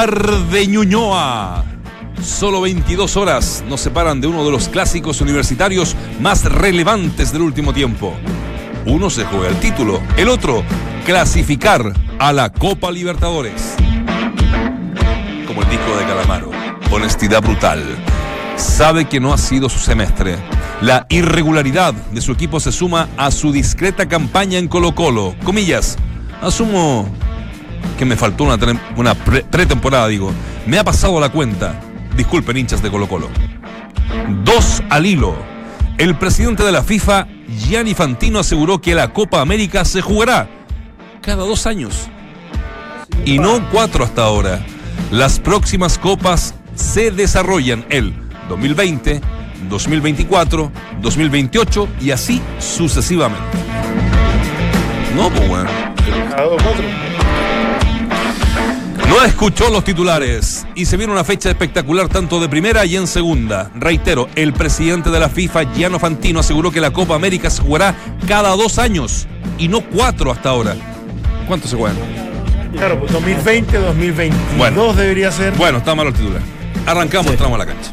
Arde Ñuñoa. Solo 22 horas nos separan de uno de los clásicos universitarios más relevantes del último tiempo. Uno se juega el título, el otro clasificar a la Copa Libertadores. Como el disco de Calamaro, honestidad brutal. Sabe que no ha sido su semestre. La irregularidad de su equipo se suma a su discreta campaña en Colo Colo. Comillas, asumo que me faltó una, una pre- pretemporada, digo. Me ha pasado la cuenta. Disculpen, hinchas de Colo Colo. Dos al hilo. El presidente de la FIFA, Gianni Fantino, aseguró que la Copa América se jugará cada dos años. Y no cuatro hasta ahora. Las próximas copas se desarrollan el 2020, 2024, 2028 y así sucesivamente. No, pues bueno. No escuchó los titulares y se viene una fecha espectacular tanto de primera y en segunda. Reitero, el presidente de la FIFA, Gianno Fantino, aseguró que la Copa América se jugará cada dos años y no cuatro hasta ahora. ¿Cuánto se juegan? Claro, pues 2020, 2022 Bueno. debería ser. Bueno, está mal el titular. Arrancamos, entramos a la cancha.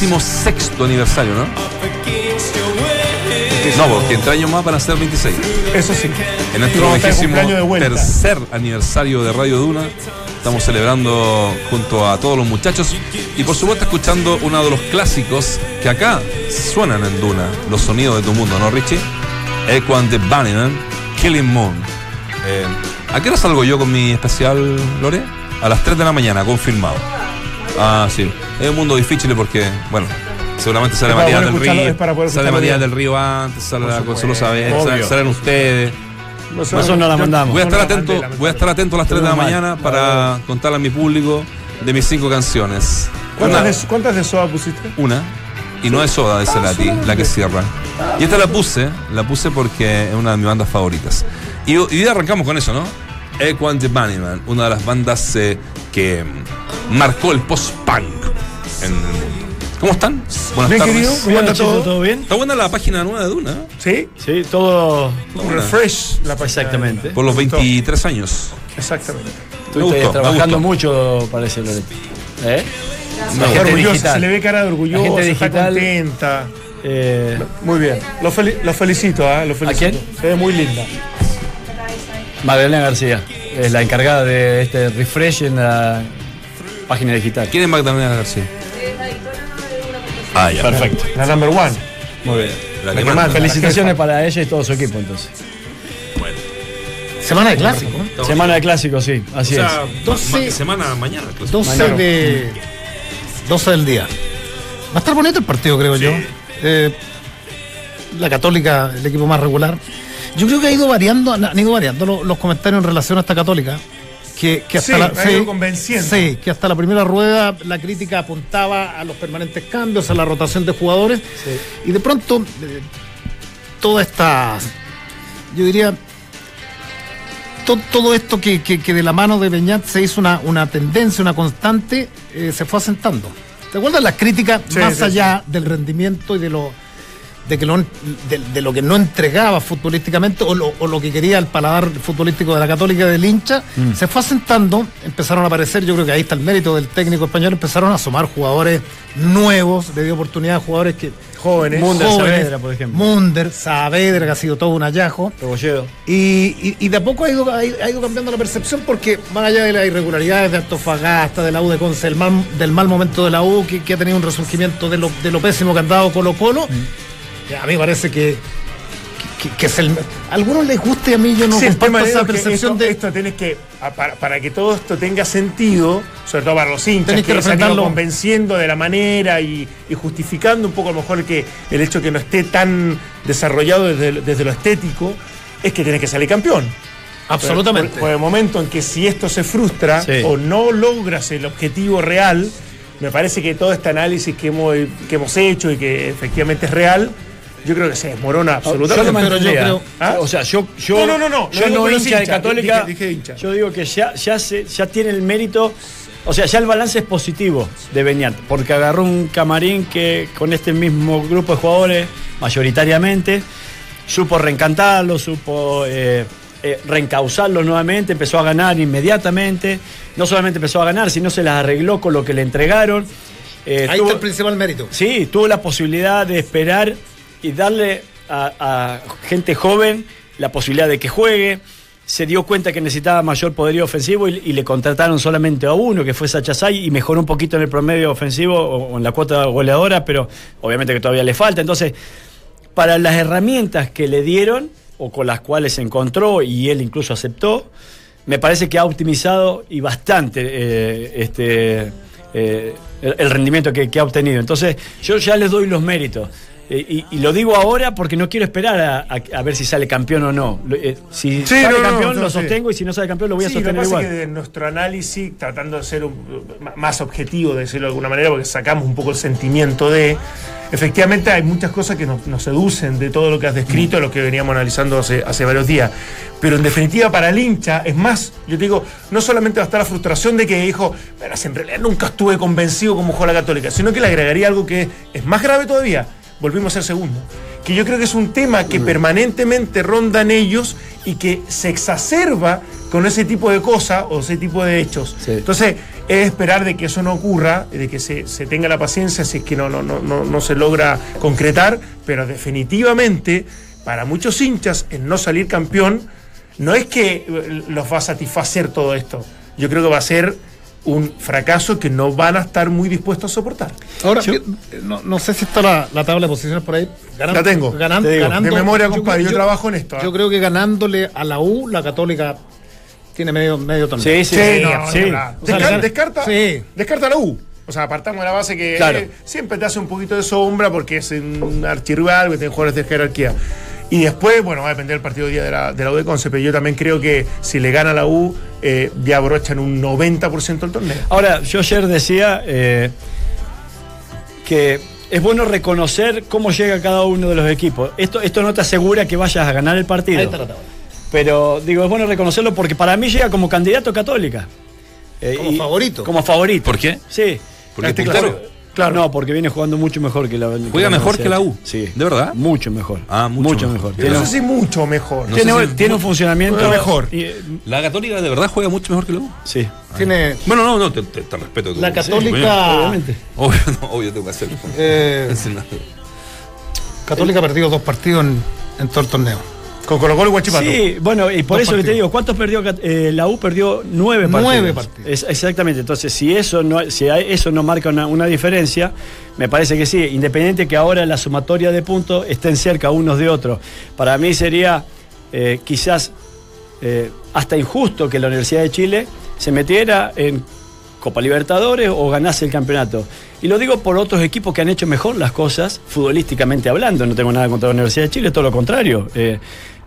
26 aniversario, ¿no? No, porque entre años más van a ser 26. Eso sí. En nuestro vigésimo tercer aniversario de Radio Duna, estamos celebrando junto a todos los muchachos y por supuesto escuchando uno de los clásicos que acá suenan en Duna, los sonidos de tu mundo, ¿no, Richie? Echo and the Bunnyman, ¿eh? Killing Moon. Eh, ¿A qué hora salgo yo con mi especial, Lore? A las 3 de la mañana, confirmado. Ah, sí. Es un mundo difícil porque, bueno, seguramente sale poder del Río, sale bien. del Río antes, sale la Consuelo Saavedra, salen- ustedes. Nosotros no la mandamos. Voy a estar atento, mandé, voy a estar atento a las 3 de la mañana para contarle a mi público de mis cinco canciones. ¿Cuántas Una, de, ¿Cuántas de soda pusiste? una, y no es Soda de Cerati, la que cierra. Y esta la puse, la puse porque es una de mis bandas favoritas. Y, y hoy arrancamos con eso, ¿no? Equan the Bunnyman, una de las bandas eh, que marcó el post-punk en el mundo. ¿Cómo están? Buenas Bien, tardes. querido. ¿Cómo Bien, anda chicos, todo? ¿todo bien? Está buena la página nueva de Duna, ¿eh? Sí. Sí, todo. Un refresh la página. Exactamente. Por los Me gustó. 23 años. Exactamente. Me Estuviste gustó, me trabajando mucho, parece, Loreto. ¿Eh? Está gente digital. se le ve cara de orgullosa, La gente está digital. contenta. Eh, Muy bien. Lo, fel- lo felicito, ¿ah? Lo felicito. quién? Se ve muy linda. Magdalena García es la encargada de este refresh en la página digital. ¿Quién es Magdalena García? Ah, ya. Perfecto. La number one. Muy bien. La que manda. Felicitaciones para ella y todo su equipo, entonces. Semana de clásico. ¿eh? Semana de clásicos, sí, así O sea, es. Doce- ma- semana mañana. pues. 12 Mañana. de 12 del día. Va a estar bonito el partido, creo yo. Eh, la Católica, el equipo más regular. Yo creo que ha ido variando, han ido variando lo- los, comentarios en relación a esta católica. Que, que hasta Sí, la, convenciendo. sí, que hasta la primera rueda la crítica apuntaba a los permanentes cambios, a la rotación de jugadores. Y de pronto, eh, toda esta, yo diría, to- todo esto que, que- que de la mano de Beñat se hizo una, una tendencia, una constante, eh, se fue asentando. ¿Te acuerdas las críticas más allá del rendimiento y de lo de, que lo, de, de lo que no entregaba futbolísticamente o lo, o lo que quería el paladar futbolístico de la Católica del hincha, Mm. se fue asentando, empezaron a aparecer, yo creo que ahí está el mérito del técnico español, empezaron a asomar jugadores nuevos, le dio oportunidad a jugadores que Jóvenes. Munder jóvenes, Saavedra, por ejemplo. Munder, Saavedra, que ha sido todo un hallazgo. Y, y- y de a poco ha ido, ha ido- ha ido cambiando la percepción porque más allá de las irregularidades de Antofagasta, de la U de Conce, del mal, del mal momento de la U, que, que ha tenido un resurgimiento de lo, de lo pésimo que han dado Colo Colo, Mm. A mí me parece que, que, que es el... A algunos les gusta y a mí yo no Sí, el comparto esa percepción esto, de... esto tenés que, para, para que todo esto tenga sentido, sobre todo para los hinchas, Tenés que que, convenciendo de la manera y, y justificando un poco a lo mejor que el hecho que no esté tan desarrollado desde, desde lo estético, es que tenés que salir campeón. Absolutamente. Por, por el momento en que si esto se frustra Sí. o no logras el objetivo real, me parece que todo este análisis que hemos, que hemos hecho y que efectivamente es real, yo creo que se desmorona Yo absolutamente. pero yo creo- ¿Ah? O sea, yo, yo, No, no, no, no, yo no hincha de Católica. dije- dije hincha. Yo digo que ya, ya, se, ya tiene el mérito. O sea, ya el balance es positivo de Beñat, porque agarró un camarín que con este mismo grupo de jugadores, mayoritariamente, supo reencantarlo, supo eh, eh, reencauzarlo nuevamente, empezó a ganar inmediatamente. No solamente empezó a ganar, sino se las arregló con lo que le entregaron. Eh, Ahí tuvo- está el principal mérito. Sí, tuvo la posibilidad de esperar y darle a, gente joven la posibilidad de que juegue. Se dio cuenta que necesitaba mayor poderío ofensivo y, le contrataron solamente a uno, que fue Sachasay, y mejoró un poquito en el promedio ofensivo o, en la cuota goleadora, pero obviamente que todavía le falta. Entonces, para las herramientas que le dieron o con las cuales se encontró y él incluso aceptó, me parece que ha optimizado y bastante eh, este, eh, el, rendimiento que ha obtenido. Entonces, yo ya les doy los méritos. Eh, y, y lo digo ahora porque no quiero esperar a, a- a ver si sale campeón o no. Eh, si Sí, sale no, campeón, no, lo sí. sostengo y si no sale campeón, lo voy a Sí, lo que sostener pasa igual. es que de nuestro análisis, tratando de ser un- más objetivo, de decirlo de alguna manera, porque sacamos un poco el sentimiento de. Efectivamente, hay muchas cosas que nos, nos seducen de todo lo que has descrito, lo que veníamos analizando hace, hace varios días. Pero en definitiva, para el hincha, es más, yo te digo, no solamente va a estar la frustración de que dijo, verás, en realidad nunca estuve convencido como jugó la Católica, sino que le agregaría algo que es más grave todavía. Volvimos a ser segundo. Que yo creo que es un tema que permanentemente ronda en ellos y que se exacerba con ese tipo de cosas o ese tipo de hechos. Sí. Entonces, es esperar de que eso no ocurra, de que se, se tenga la paciencia si es que no, no, no, no, no se logra concretar, pero definitivamente, para muchos hinchas, el no salir campeón no es que eh, los va a satisfacer todo esto. Yo creo que va a ser un fracaso que no van a estar muy dispuestos a soportar. Ahora, Yo- yo- no, no sé si está la, la tabla de posiciones por ahí. Ganan- La tengo. ganan- Te digo, ganando- de memoria, compadre, yo trabajo en esto, ¿ah? Yo creo que ganándole a la U, la Católica tiene medio, medio torneo. Sí, sí, Sí, sí. no, sí. descarta, sí. descarta la U. O sea, apartamos de la base que Claro. eh, siempre te hace un poquito de sombra porque es un archirrival que tiene jugadores de jerarquía. Y después, bueno, va a depender del partido de día de la, de la U de Conce, pero yo también creo que si le gana la U, eh, ya abrochan un 90% el torneo. Ahora, yo ayer decía eh, que es bueno reconocer cómo llega cada uno de los equipos. Esto, esto no te asegura que vayas a ganar el partido. Ahí está la tabla. Pero digo, es bueno reconocerlo porque para mí llega como candidato católica. Eh, Como favorito. Como favorito. ¿Por qué? Sí. Porque puntero. claro. Claro. No, porque viene jugando mucho mejor que la ¿Juega la mejor que la U? Sí. ¿De verdad? Mucho mejor. Ah, mucho mejor. mejor. No sé si mucho mejor. No tiene- si- tiene un funcionamiento mejor. y, La Católica de verdad juega mucho mejor que la U. sí. Tiene Bueno, no, no, te, te- te respeto. la Sí, Católica. Obviamente. Obvio, no, obvio tengo que hacerlo. eh, Sí. Católica ha perdido dos partidos en, en todo el torneo. Con Colo Colo y Guachipato. Sí, bueno, y por Dos eso que te digo, ¿cuántos perdió eh, la U? Perdió nueve partidos. Nueve partidos. Es- exactamente, entonces si eso no, si eso no marca una, una diferencia, me parece que sí, independiente que ahora la sumatoria de puntos estén cerca unos de otros. Para mí sería eh, quizás eh, hasta injusto que la Universidad de Chile se metiera en Copa Libertadores o ganase el campeonato. Y lo digo por otros equipos que han hecho mejor las cosas, futbolísticamente hablando. No tengo nada contra la Universidad de Chile, todo lo contrario. Eh,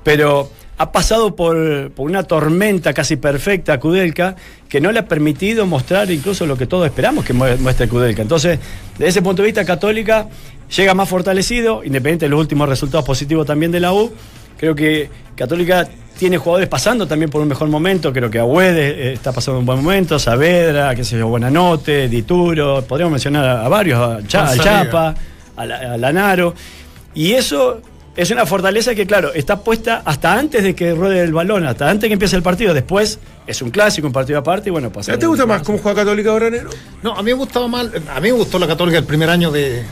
pero ha pasado por, por una tormenta casi perfecta a Kudelka que no le ha permitido mostrar incluso lo que todos esperamos que mue- muestre Kudelka. Entonces, desde ese punto de vista, Católica llega más fortalecido, independiente de los últimos resultados positivos también de la U. Creo que Católica tiene jugadores pasando también por un mejor momento. Creo que Agüede eh, está pasando un buen momento, Saavedra, qué sé yo, Buenanote, Dituro, podríamos mencionar a, a varios, a, Cha- González. Chapa, a, la- a Lanaro. Y eso es una fortaleza que, claro, está puesta hasta antes de que ruede el balón, hasta antes de que empiece el partido. Después es un clásico, un partido aparte, y bueno, pasa. ¿Te gusta más cómo juega Católica ahora, Nero? No, a mí me gustaba mal, a mí me gustó la Católica el primer año de,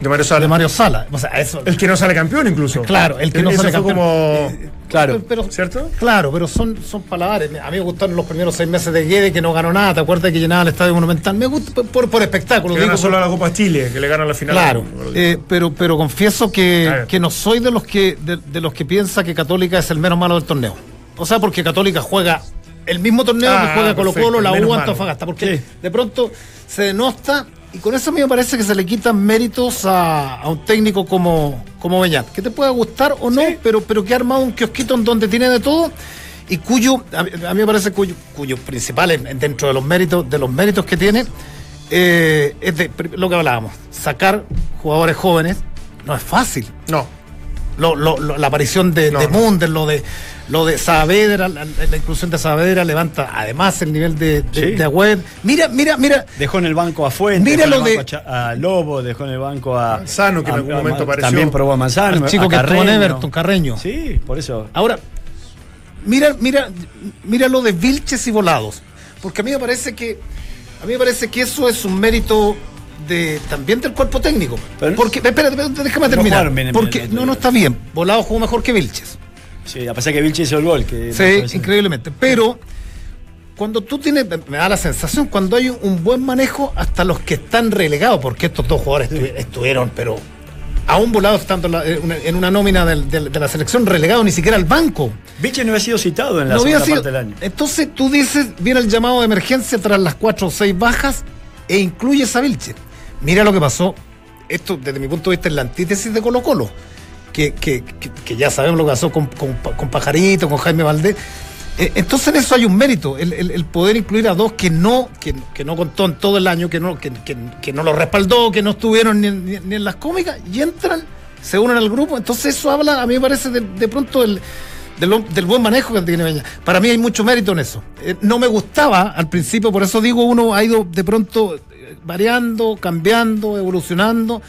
De Mario Sala. de Mario Sala. O sea, eso. El que no sale campeón, incluso. Claro, el que no Eso sale fue campeón. como. Claro. Pero- ¿Cierto? Claro, pero son, son paladares. A mí me gustaron los primeros seis meses de Guede que no ganó nada. ¿Te acuerdas que llenaba el estadio monumental? Me gusta por, por, espectáculo. Que gana digo, solo por- a la Copa Chile, que le gana la final. Claro, eh, pero, pero confieso que, Claro. que no soy de los que de, de los que piensa que Católica es el menos malo del torneo. O sea, porque Católica juega el mismo torneo Ah, que juega Colo Colo, la U. Antofagasta. Porque Sí. de pronto se denosta y con eso a mí me parece que se le quitan méritos a, a un técnico como, como Beñat. Que te pueda gustar o no, pero, pero que ha armado un kiosquito en donde tiene de todo y cuyo, a, mí- a mí me parece cuyo, cuyo principal en- en- dentro de los méritos, de los méritos que tiene, eh, es de, lo que hablábamos, sacar jugadores jóvenes no es fácil. No. Lo- lo- lo- la aparición de, No, de no. Munder, lo de lo de Saavedra, la, la inclusión de Saavedra levanta además el nivel de, de, Sí. de Agüed. Mira, mira, mira, Dejó en el banco a Fuente, Mira dejó en lo el de- banco a, Lobo, dejó en el banco a. Manzano, que en algún a- momento apareció. También probó a Manzano. al chico a que estuvo en Carreño. Everton, Carreño. Sí, por eso. Ahora, mira, mira, mira lo de Vilches y Volados. Porque a mí me parece que a mí me parece que eso es un mérito de también del cuerpo técnico. Pero- porque, espera, espera, déjame No terminar. porque el- no, no está bien. Volados jugó mejor que Vilches. Sí, a pesar que Vilche hizo el gol. Que Sí, increíblemente. Pero cuando tú tienes, me da la sensación, cuando hay un buen manejo, hasta los que están relegados, porque estos dos jugadores estu- estuvieron, pero aún volados estando en, la- en una, nómina de la selección, relegado ni siquiera al banco. Vilche no había sido citado en la No había segunda sido- parte del año. Entonces tú dices, viene el llamado de emergencia tras las cuatro o seis bajas e incluyes a Vilche. Mira lo que pasó, esto desde mi punto de vista es la antítesis de Colo Colo, que, que- que- ya sabemos lo que pasó con, con- Pajarito, con Jaime Valdés. Eh, entonces en eso hay un mérito, el, el- poder incluir a dos que no, que, que no contó en todo el año, que no, que, que- no lo respaldó, que no estuvieron ni, en- las cómicas, y entran, se unen al grupo. Entonces eso habla, a mí me parece, de, de pronto del, de lo- del buen manejo que tiene Beñat. Para mí hay mucho mérito en eso. Eh, no me gustaba al principio, por eso digo, uno ha ido de pronto eh, variando, cambiando, evolucionando.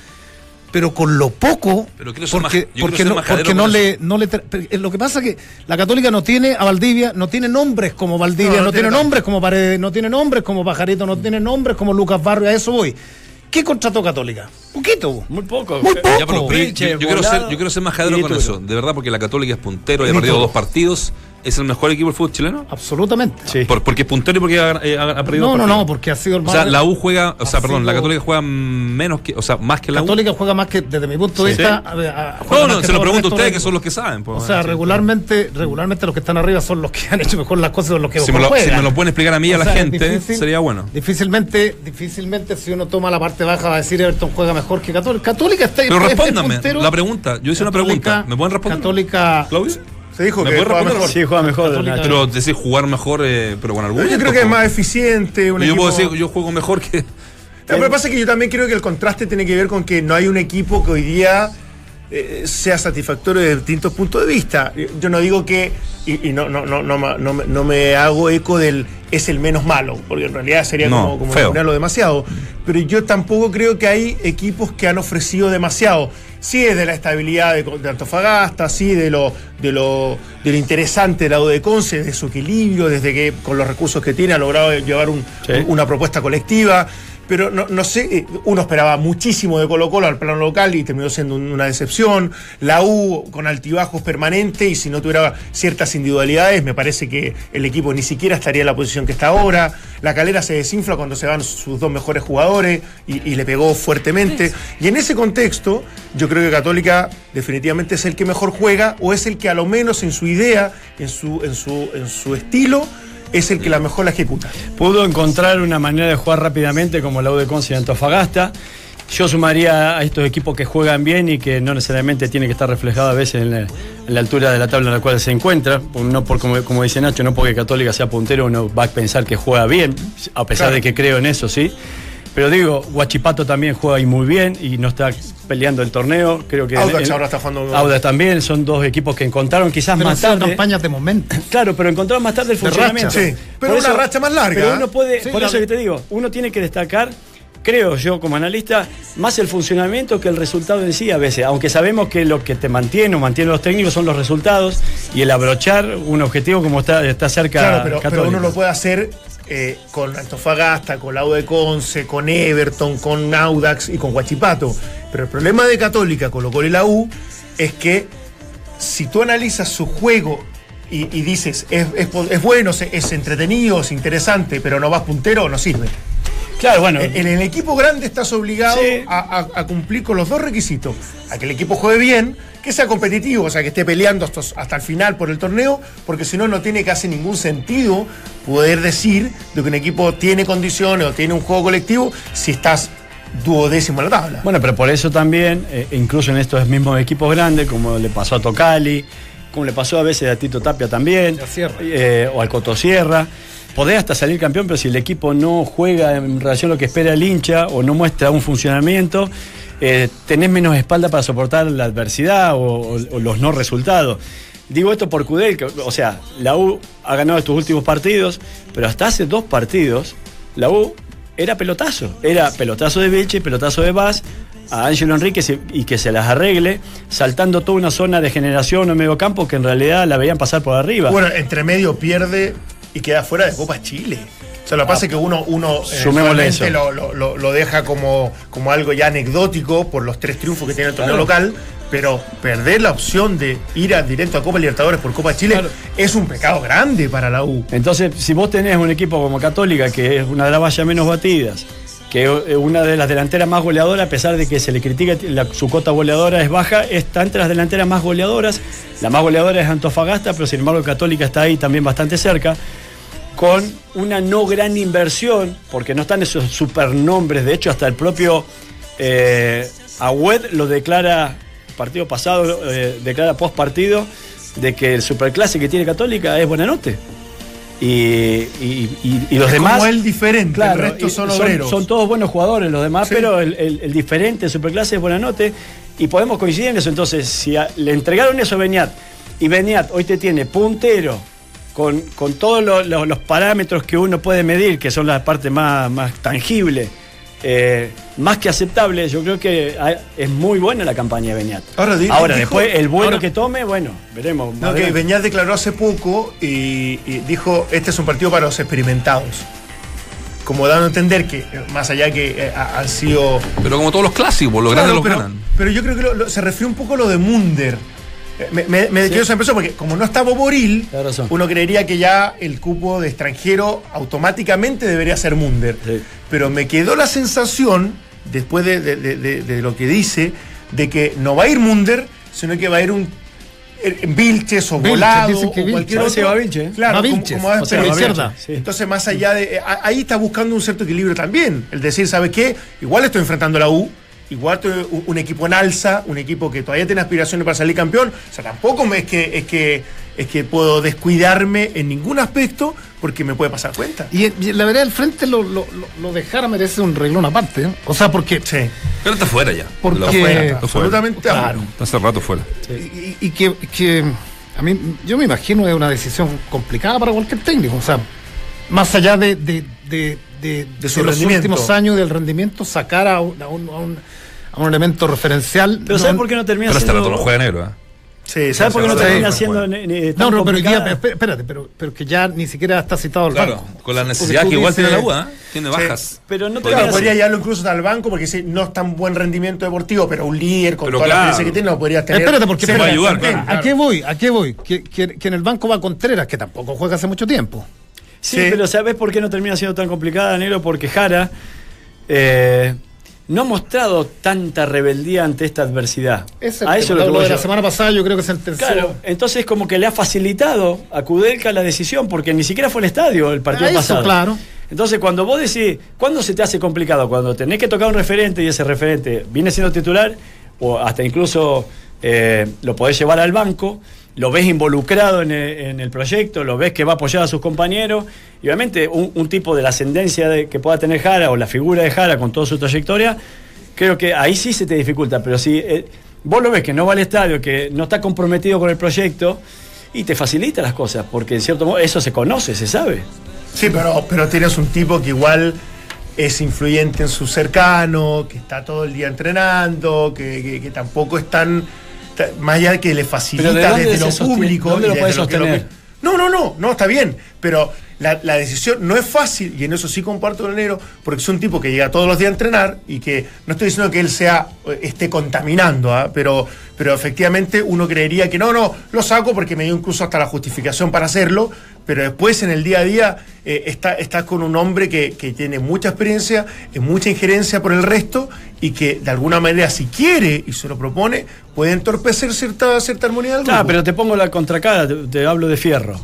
Pero con lo poco, Pero quiero ser porque, quiero porque ser no, porque no le, no le lo que pasa es que la Católica no tiene a Valdivia, no tiene nombres como Valdivia, No, no, no tiene tiene nombres como Paredes, no tiene nombres como Pajarito, no tiene nombres como Lucas Barrio, a eso voy. ¿Qué contrató Católica? Poquito. Muy poco. Muy poco. Ya, pero, pero yo- yo, quiero ser, yo quiero ser majadero con eso. De verdad, porque la Católica es puntero y ha perdido dos partidos. ¿Es el mejor equipo del fútbol chileno? Absolutamente. Sí. Por- porque es puntero y porque ha, eh, ha- ha perdido No, no, no, porque ha sido el O más. sea, la U juega, o sea, perdón, la Católica juega menos que, o sea, más que la U. Católica juega más que, desde mi punto de Sí. vista. Sí. a ver, a- juega No, no, que se lo pregunto a ustedes de- que son los que saben. pues. O sea, Sí. regularmente, regularmente los que están arriba son los que han hecho mejor las cosas de los que Si mejor me, lo, si me lo pueden explicar a mí y a O la sea, gente, difícil- sería bueno. Difícilmente, difícilmente si uno toma la parte baja va a decir Everton juega mejor que Católica. Católica está Pero es- es respóndame la pregunta. Yo hice una pregunta. ¿Me pueden responder? Católica. Claudio. Se dijo ¿Me que juega mejor. Sí, juega mejor. Nacho. Pero decir jugar mejor, eh, pero con algún. Yo creo que es más eficiente. Un Yo equipo... puedo decir, yo juego mejor que. Lo que pasa es que yo también creo que el contraste tiene que ver con que no hay un equipo que hoy día eh, sea satisfactorio de distintos puntos de vista. Yo no digo que, y, y no, no, no, no, no me- no me hago eco del es el menos malo, porque en realidad sería No, como, como demasiado. Pero yo tampoco creo que hay equipos que han ofrecido demasiado. Sí es de la estabilidad de, de Antofagasta, sí de lo, de lo, de lo interesante del lado de Conce, de su equilibrio, desde que con los recursos que tiene ha logrado llevar un- Sí. una propuesta colectiva. Pero no, no sé, eh, uno esperaba muchísimo de Colo Colo al plano local y terminó siendo un- una decepción. La U con altibajos permanentes y si no tuviera ciertas individualidades, me parece que el equipo ni siquiera estaría en la posición que está ahora. La calera se desinfla cuando se van sus dos mejores jugadores y, y le pegó fuertemente. Y en ese contexto, yo creo que Católica definitivamente es el que mejor juega o es el que a lo menos en su idea, en su, en su, en su estilo, es el que la mejor la ejecuta. Pudo encontrar una manera de jugar rápidamente como la U de Conce y Antofagasta. Yo sumaría a estos equipos que juegan bien y que no necesariamente tiene que estar reflejado a veces en la, en la altura de la tabla en la cual se encuentra. No por, como, como dice Nacho, no porque Católica sea puntero uno va a pensar que juega bien, a pesar Claro. de que creo en eso, sí. Pero digo, Guachipato también juega ahí muy bien y no está peleando el torneo. Creo que Audax ahora está jugando. Audax también, son dos equipos que encontraron quizás Pero más tarde. campañas de momento. Claro, pero encontraron más tarde el funcionamiento. racha. Sí, pero Por una racha más larga. Pero uno puede, Sí, por la- eso que te digo, uno tiene que destacar, creo yo como analista, más el funcionamiento que el resultado en sí a veces. Aunque sabemos que lo que te mantiene o mantiene los técnicos son los resultados y el abrochar un objetivo como está, está cerca Claro, pero, uno lo puede hacer eh, con Antofagasta, con la U de Conce, con Everton, con Audax y con Huachipato. Pero el problema de Católica, Colo Colo y la U es que si tú analizas su juego y, dices es bueno, es, es entretenido, es interesante, pero no vas puntero, no sirve. Claro, bueno. En en el equipo grande estás obligado Sí. a, a- a cumplir con los dos requisitos. A que el equipo juegue bien, que sea competitivo, o sea, que esté peleando hasta, hasta el final por el torneo, porque si no, no tiene casi ningún sentido poder decir de que un equipo tiene condiciones o tiene un juego colectivo si estás duodécimo en la tabla. Bueno, pero por eso también, eh, incluso en estos mismos equipos grandes, como le pasó a Tocali, como le pasó a veces a Tito Tapia también, Sierra. eh, o al Cotosierra, podés hasta salir campeón, pero si el equipo no juega en relación a lo que espera el hincha o no muestra un funcionamiento, eh, tenés menos espalda para soportar la adversidad o, los no resultados. Digo esto por Cudel, o sea, la U ha ganado estos últimos partidos, pero hasta hace dos partidos, la U era pelotazo. Era pelotazo de Vilche, pelotazo de Vaz, a Ángelo Enríquez y que se las arregle, saltando toda una zona de generación o medio campo que en realidad la veían pasar por arriba. Bueno, entre medio pierde y queda fuera de Copa Chile. O sea, lo que pasa es que uno, uno eh, eso. lo, lo- lo- deja como, como algo ya anecdótico por los tres triunfos que tiene el torneo Claro. local, pero perder la opción de ir a directo a Copa Libertadores por Copa Chile Claro. es un pecado grande para la U. Entonces, si vos tenés un equipo como Católica, que es una de las vallas menos batidas, que es una de las delanteras más goleadoras, a pesar de que se le critica la- su cota goleadora es baja, está entre las delanteras más goleadoras. La más goleadora es Antofagasta, pero sin embargo Católica está ahí también bastante cerca. Con una no gran inversión, porque no están esos supernombres, de hecho hasta el propio eh, Agüed lo declara, partido pasado, eh, declara post partido, de que el superclase que tiene Católica es Buenanote. Y, y- y- y los Es demás. como él diferente, Claro, el resto son obreros. Son todos buenos jugadores los demás, Sí. pero el, el- el diferente, el superclase es Buenanote. Y podemos coincidir en eso. Entonces, si a- le entregaron eso a Beniat, y Beniat hoy te tiene puntero, con, con todos lo- lo- los parámetros que uno puede medir, que son la parte más, más tangible, eh, más que aceptable, yo creo que hay- es muy buena la campaña de Beniat. Ahora, Ahora, dijo- después, el bueno ahora- que tome, bueno, veremos. No, que. Beñat declaró hace poco y, y dijo, este es un partido para los experimentados. Como dando a entender que, eh, más allá que eh, ha- han sido Pero como todos los clásicos, los Claro, grandes los pero, ganan. pero yo creo que lo- lo- se refiere un poco a lo de Munder. Me, me, me quedó esa impresión porque como no está Boboril, uno creería que ya el cupo de extranjero automáticamente debería ser Munder. Sí. Pero me quedó la sensación, después de, de- de- de- de lo que dice, de que no va a ir Munder, sino que va a ir un eh, Vilches o Vilches, Volado dicen que o cualquier Vilches. otro. Va Vilches. Claro, Va como- Vilches, como va a o sea, izquierda. Sí. Entonces, más allá de. Ahí está buscando un cierto equilibrio también. El decir, ¿sabes qué? Igual estoy enfrentando a la U. Igual un, equipo en alza, un equipo que todavía tiene aspiraciones para salir campeón. O sea, tampoco es, que, es, que, es que puedo descuidarme en ningún aspecto porque me puede pasar cuenta. Y, y la verdad, del frente lo, lo, lo, lo de Jara merece un reglón aparte. ¿eh? O sea, porque. Sí. Pero está fuera ya. Porque- Lo- Fuera, está fuera. absolutamente Claro. Está hace rato fuera. Y, y que, que a mí, yo me imagino es una decisión complicada para cualquier técnico. O sea, más allá de, de, de, de- De su los últimos años del rendimiento, sacar a un, a un, a un- a un elemento referencial. Pero ¿sabes por qué no termina Pero hasta siendo- rato no juega negro, ¿eh? Sí, ¿Sabes por qué no termina siendo tan No, no, pero ya, espérate, pero, pero que ya ni siquiera está citado al Claro, banco. con la necesidad que igual dices- tiene la U, ¿eh? Tiene bajas. Pero no Claro, podría llevarlo incluso al banco porque si no es tan buen rendimiento deportivo, pero un líder con Pero toda la claro. experiencia que tiene, lo podría tener. Espérate, porque Se va a ayudar, claro. ¿A qué voy? ¿A qué voy? Que, que- que en el banco va Contreras, que tampoco juega hace mucho tiempo. Sí, Sí. pero ¿sabes por qué no termina siendo tan complicada, Negro? Porque Jara eh, no ha mostrado tanta rebeldía ante esta adversidad. Es el a eso es lo que Lo voy de la semana pasada yo creo que sentenció. Claro, entonces como que le ha facilitado a Kudelka la decisión, porque ni siquiera fue al estadio el partido eso, pasado. claro. Entonces, cuando vos decís, ¿cuándo se te hace complicado? Cuando tenés que tocar un referente y ese referente viene siendo titular, o hasta incluso eh, lo podés llevar al banco, lo ves involucrado en el, proyecto, lo ves que va a apoyar a sus compañeros, y obviamente un, tipo de la ascendencia de- que pueda tener Jara o la figura de Jara con toda su trayectoria, creo que ahí sí se te dificulta, pero si eh, vos lo ves que no va al estadio, que no está comprometido con el proyecto, y te facilita las cosas, porque en cierto modo eso se conoce, se sabe. Sí, pero, pero tienes un tipo que igual es influyente en su cercano, que está todo el día entrenando, que, que- que tampoco es tan. Más allá de que le Pero ¿de facilita desde lo sostiene? público. No, no, no, no, está bien. Pero la, la decisión no es fácil, y en eso sí comparto con el negro, porque es un tipo que llega todos los días a entrenar y que no estoy diciendo que él sea eh, esté contaminando, ¿ah? pero, pero efectivamente uno creería que no, no, lo saco porque me dio incluso hasta la justificación para hacerlo, pero después en el día a día eh, está, estás con un hombre que, que tiene mucha experiencia, eh, mucha injerencia por el resto y que de alguna manera si quiere y se lo propone, puede entorpecer cierta, cierta armonía del grupo. Ah, pero te pongo la contracara, te, te hablo de Fierro.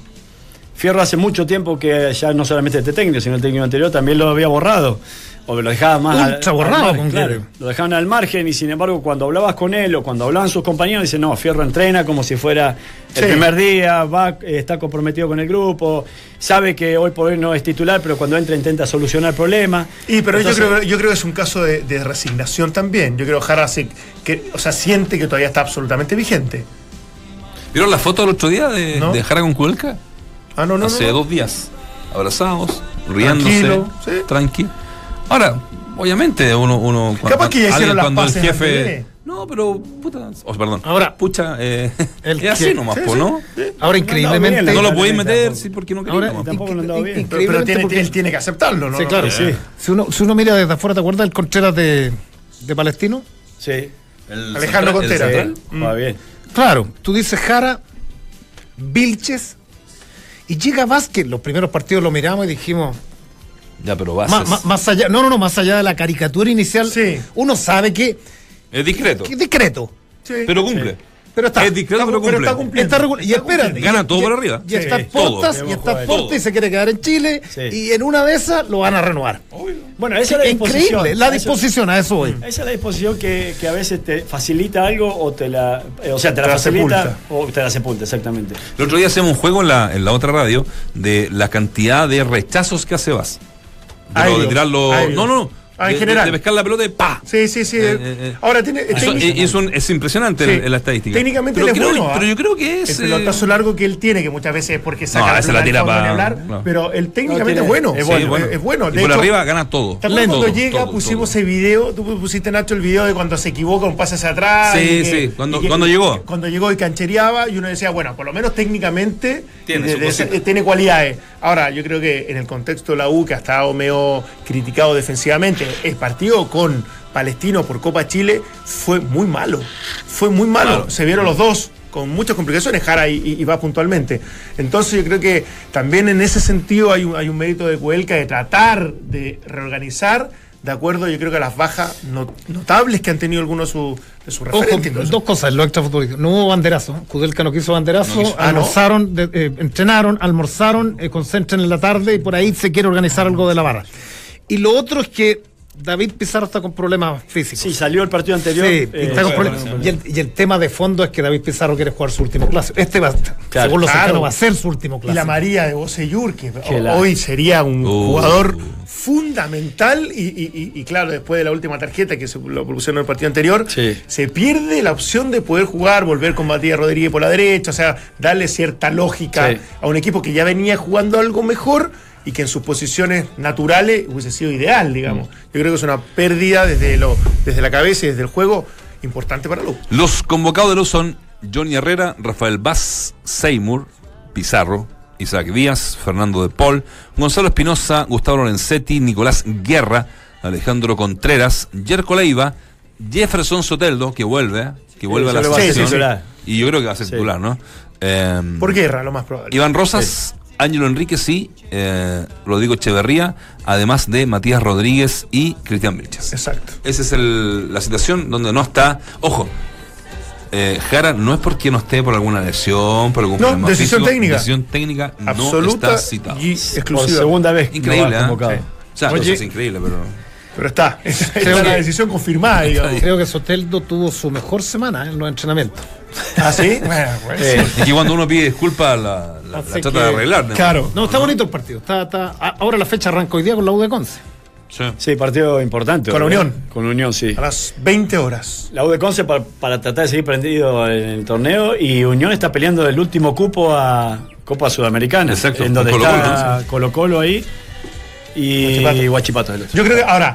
Fierro hace mucho tiempo que ya no solamente este técnico, sino el técnico anterior también lo había borrado. O lo dejaba más Ultra borrado, margen, con claro. Lo dejaban al margen y sin embargo cuando hablabas con él o cuando hablaban sus compañeros, dice no, Fierro entrena como si fuera el Sí. primer día, va, eh, está comprometido con el grupo, sabe que hoy por hoy no es titular, pero cuando entra intenta solucionar problemas. Y pero Entonces- yo, creo, yo creo que es un caso de, de resignación también. Yo creo que Jara se, que, o sea, siente que todavía está absolutamente vigente. ¿Vieron la foto del otro día de, No. de Jara con Cuelca? Ah, no, no. Hace no, no. dos días. Abrazados, riéndose. Tranquilo, sí. Ahora, obviamente, uno. uno Capaz que ya hicieron alguien las cuando el paces jefe. de. No, pero. Puta. oh, perdón. Ahora, pucha. Eh, el es así nomás, Sí, po, ¿no? sí. Ahora, increíblemente. No lo podéis meter, tampoco. sí, porque no quería. Ahora, tampoco lo andaba bien. Pero, pero increíblemente tiene- porque- él tiene que aceptarlo, ¿no? Sí, claro. Sí. Si uno, si uno mira desde afuera, ¿te acuerdas del Contreras de, de Palestino? Sí, El Alejandro Contreras. juega bien. Claro, tú dices Jara, Vilches, y llega Vázquez. Los primeros partidos lo miramos y dijimos, Ya, pero ma- más allá, no, no, no, más allá de la caricatura inicial, Sí. uno sabe que, Es discreto. que discreto. Sí. Pero cumple. Pero está. Es discreto, Está- pero pero cumple. está cumpliendo. Está regu- y espérate. Gana todo y- por arriba. Y está todo. Portas, y está. Portas y se quiere quedar en Chile. Sí. Y en una de esas lo van a renovar. Bueno, esa es la disposición. Increíble, la disposición, a eso voy. Esa es la disposición que, que a veces te facilita algo o te la. eh, o sea, te la Te la facilita sepulta. o te la sepulta, exactamente. El otro día hacemos un juego en la, en la otra radio de la cantidad de rechazos que hace Vas. De, lo- de tirarlo. No, no, no. Ah, en de, general. de pescar la pelota y ¡pa! Sí, sí, sí. Eh, eh, eh. Ahora tiene. Eso- es, un- es impresionante Sí. el- la estadística. Técnicamente pero él es creo, bueno, ¿ah? pero yo creo que es. el pelotazo eh, largo que él tiene, que muchas veces es porque saca No, la esa la tira hablar, no. pero él técnicamente es bueno. es sí, es bueno. Es bueno. Y De por hecho, arriba gana todo. ¿Te acuerdas Todo, cuando llega, todo, pusimos todo. ese video? Tú pusiste, Nacho, el video de cuando se equivoca un pase hacia atrás. Sí, y sí, cuando- y que- cuando llegó. Cuando llegó y canchereaba, y uno decía, bueno, por lo menos técnicamente tiene cualidades. Ahora, yo creo que en el contexto de la U, que ha estado medio criticado defensivamente, el partido con Palestino por Copa Chile fue muy malo. Fue muy malo. Claro. Se vieron los dos con muchas complicaciones, Jara y, y- y va puntualmente. Entonces yo creo que también en ese sentido hay un, hay un mérito de Cuelca de tratar de reorganizar de acuerdo yo creo que a las bajas no- notables que han tenido algunos de sus Ojo, referentes. dos cosas, lo extrafutbolístico. No hubo banderazo. Kudelka no quiso banderazo. No quiso. Ah, ¿no? almorzaron, de- eh, entrenaron, almorzaron, eh, concentran en la tarde y por ahí se quiere organizar algo de la barra. Y lo otro es que David Pizarro está con problemas físicos. Sí, salió el partido anterior. Sí, eh, está con problemas. y, el, y el tema de fondo es que David Pizarro quiere jugar su último clásico. Este va, Claro. según los Claro. cercanos, va a ser su último Y clásico. la María de Boseyur, que la- hoy sería un Uh. jugador fundamental y, y- y- y claro, después de la última tarjeta que se lo propusieron en el partido anterior, Sí. se pierde la opción de poder jugar, volver con Matías Rodríguez por la derecha, o sea, darle cierta lógica Sí. a un equipo que ya venía jugando algo mejor y que en sus posiciones naturales hubiese sido ideal, digamos. Yo creo que es una pérdida desde, lo, desde la cabeza y desde el juego importante para Lu. Los convocados de luz son Johnny Herrera, Rafael Vaz, Seymour, Pizarro, Isaac Díaz, Fernando de Paul, Gonzalo Espinosa, Gustavo Lorenzetti, Nicolás Guerra, Alejandro Contreras, Jerko Leiva, Jefferson Soteldo, que vuelve, que vuelve a la selección. Y yo creo que va a ser titular, ¿no? Eh, Por guerra, lo más probable. Iván Rosas, Ángelo Enríquez y eh, Rodrigo Echeverría, además de Matías Rodríguez y Cristian Vilches. Exacto. Esa es el- la situación donde no está. Ojo, eh, Jara no es porque no esté por alguna lesión, por algún No, problema decisión físico, técnica. Decisión técnica no está citado. y Por exclusiva. segunda vez Increíble, ha ¿eh? Sí. O sea, Oye. es increíble, pero. Pero está, esa Creo es la que- decisión confirmada, digamos. Creo que Soteldo tuvo su mejor semana en los entrenamientos. ¿Ah, sí? Bueno, pues, Eh, Es que cuando uno pide disculpas, la, la, trata que- de arreglar. ¿no? Claro. No, está bonito el partido. Está, está- ahora la fecha arranca hoy día con la U de Conce. Sí. Sí, partido importante. Con la. Unión. Con la Unión, sí. A las 20 horas. La U de Conce para, para tratar de seguir prendido en el torneo y Unión está peleando el último cupo a Copa Sudamericana. Exacto, En donde está Colo Colo ahí y. Guachipato. Yo creo que ahora,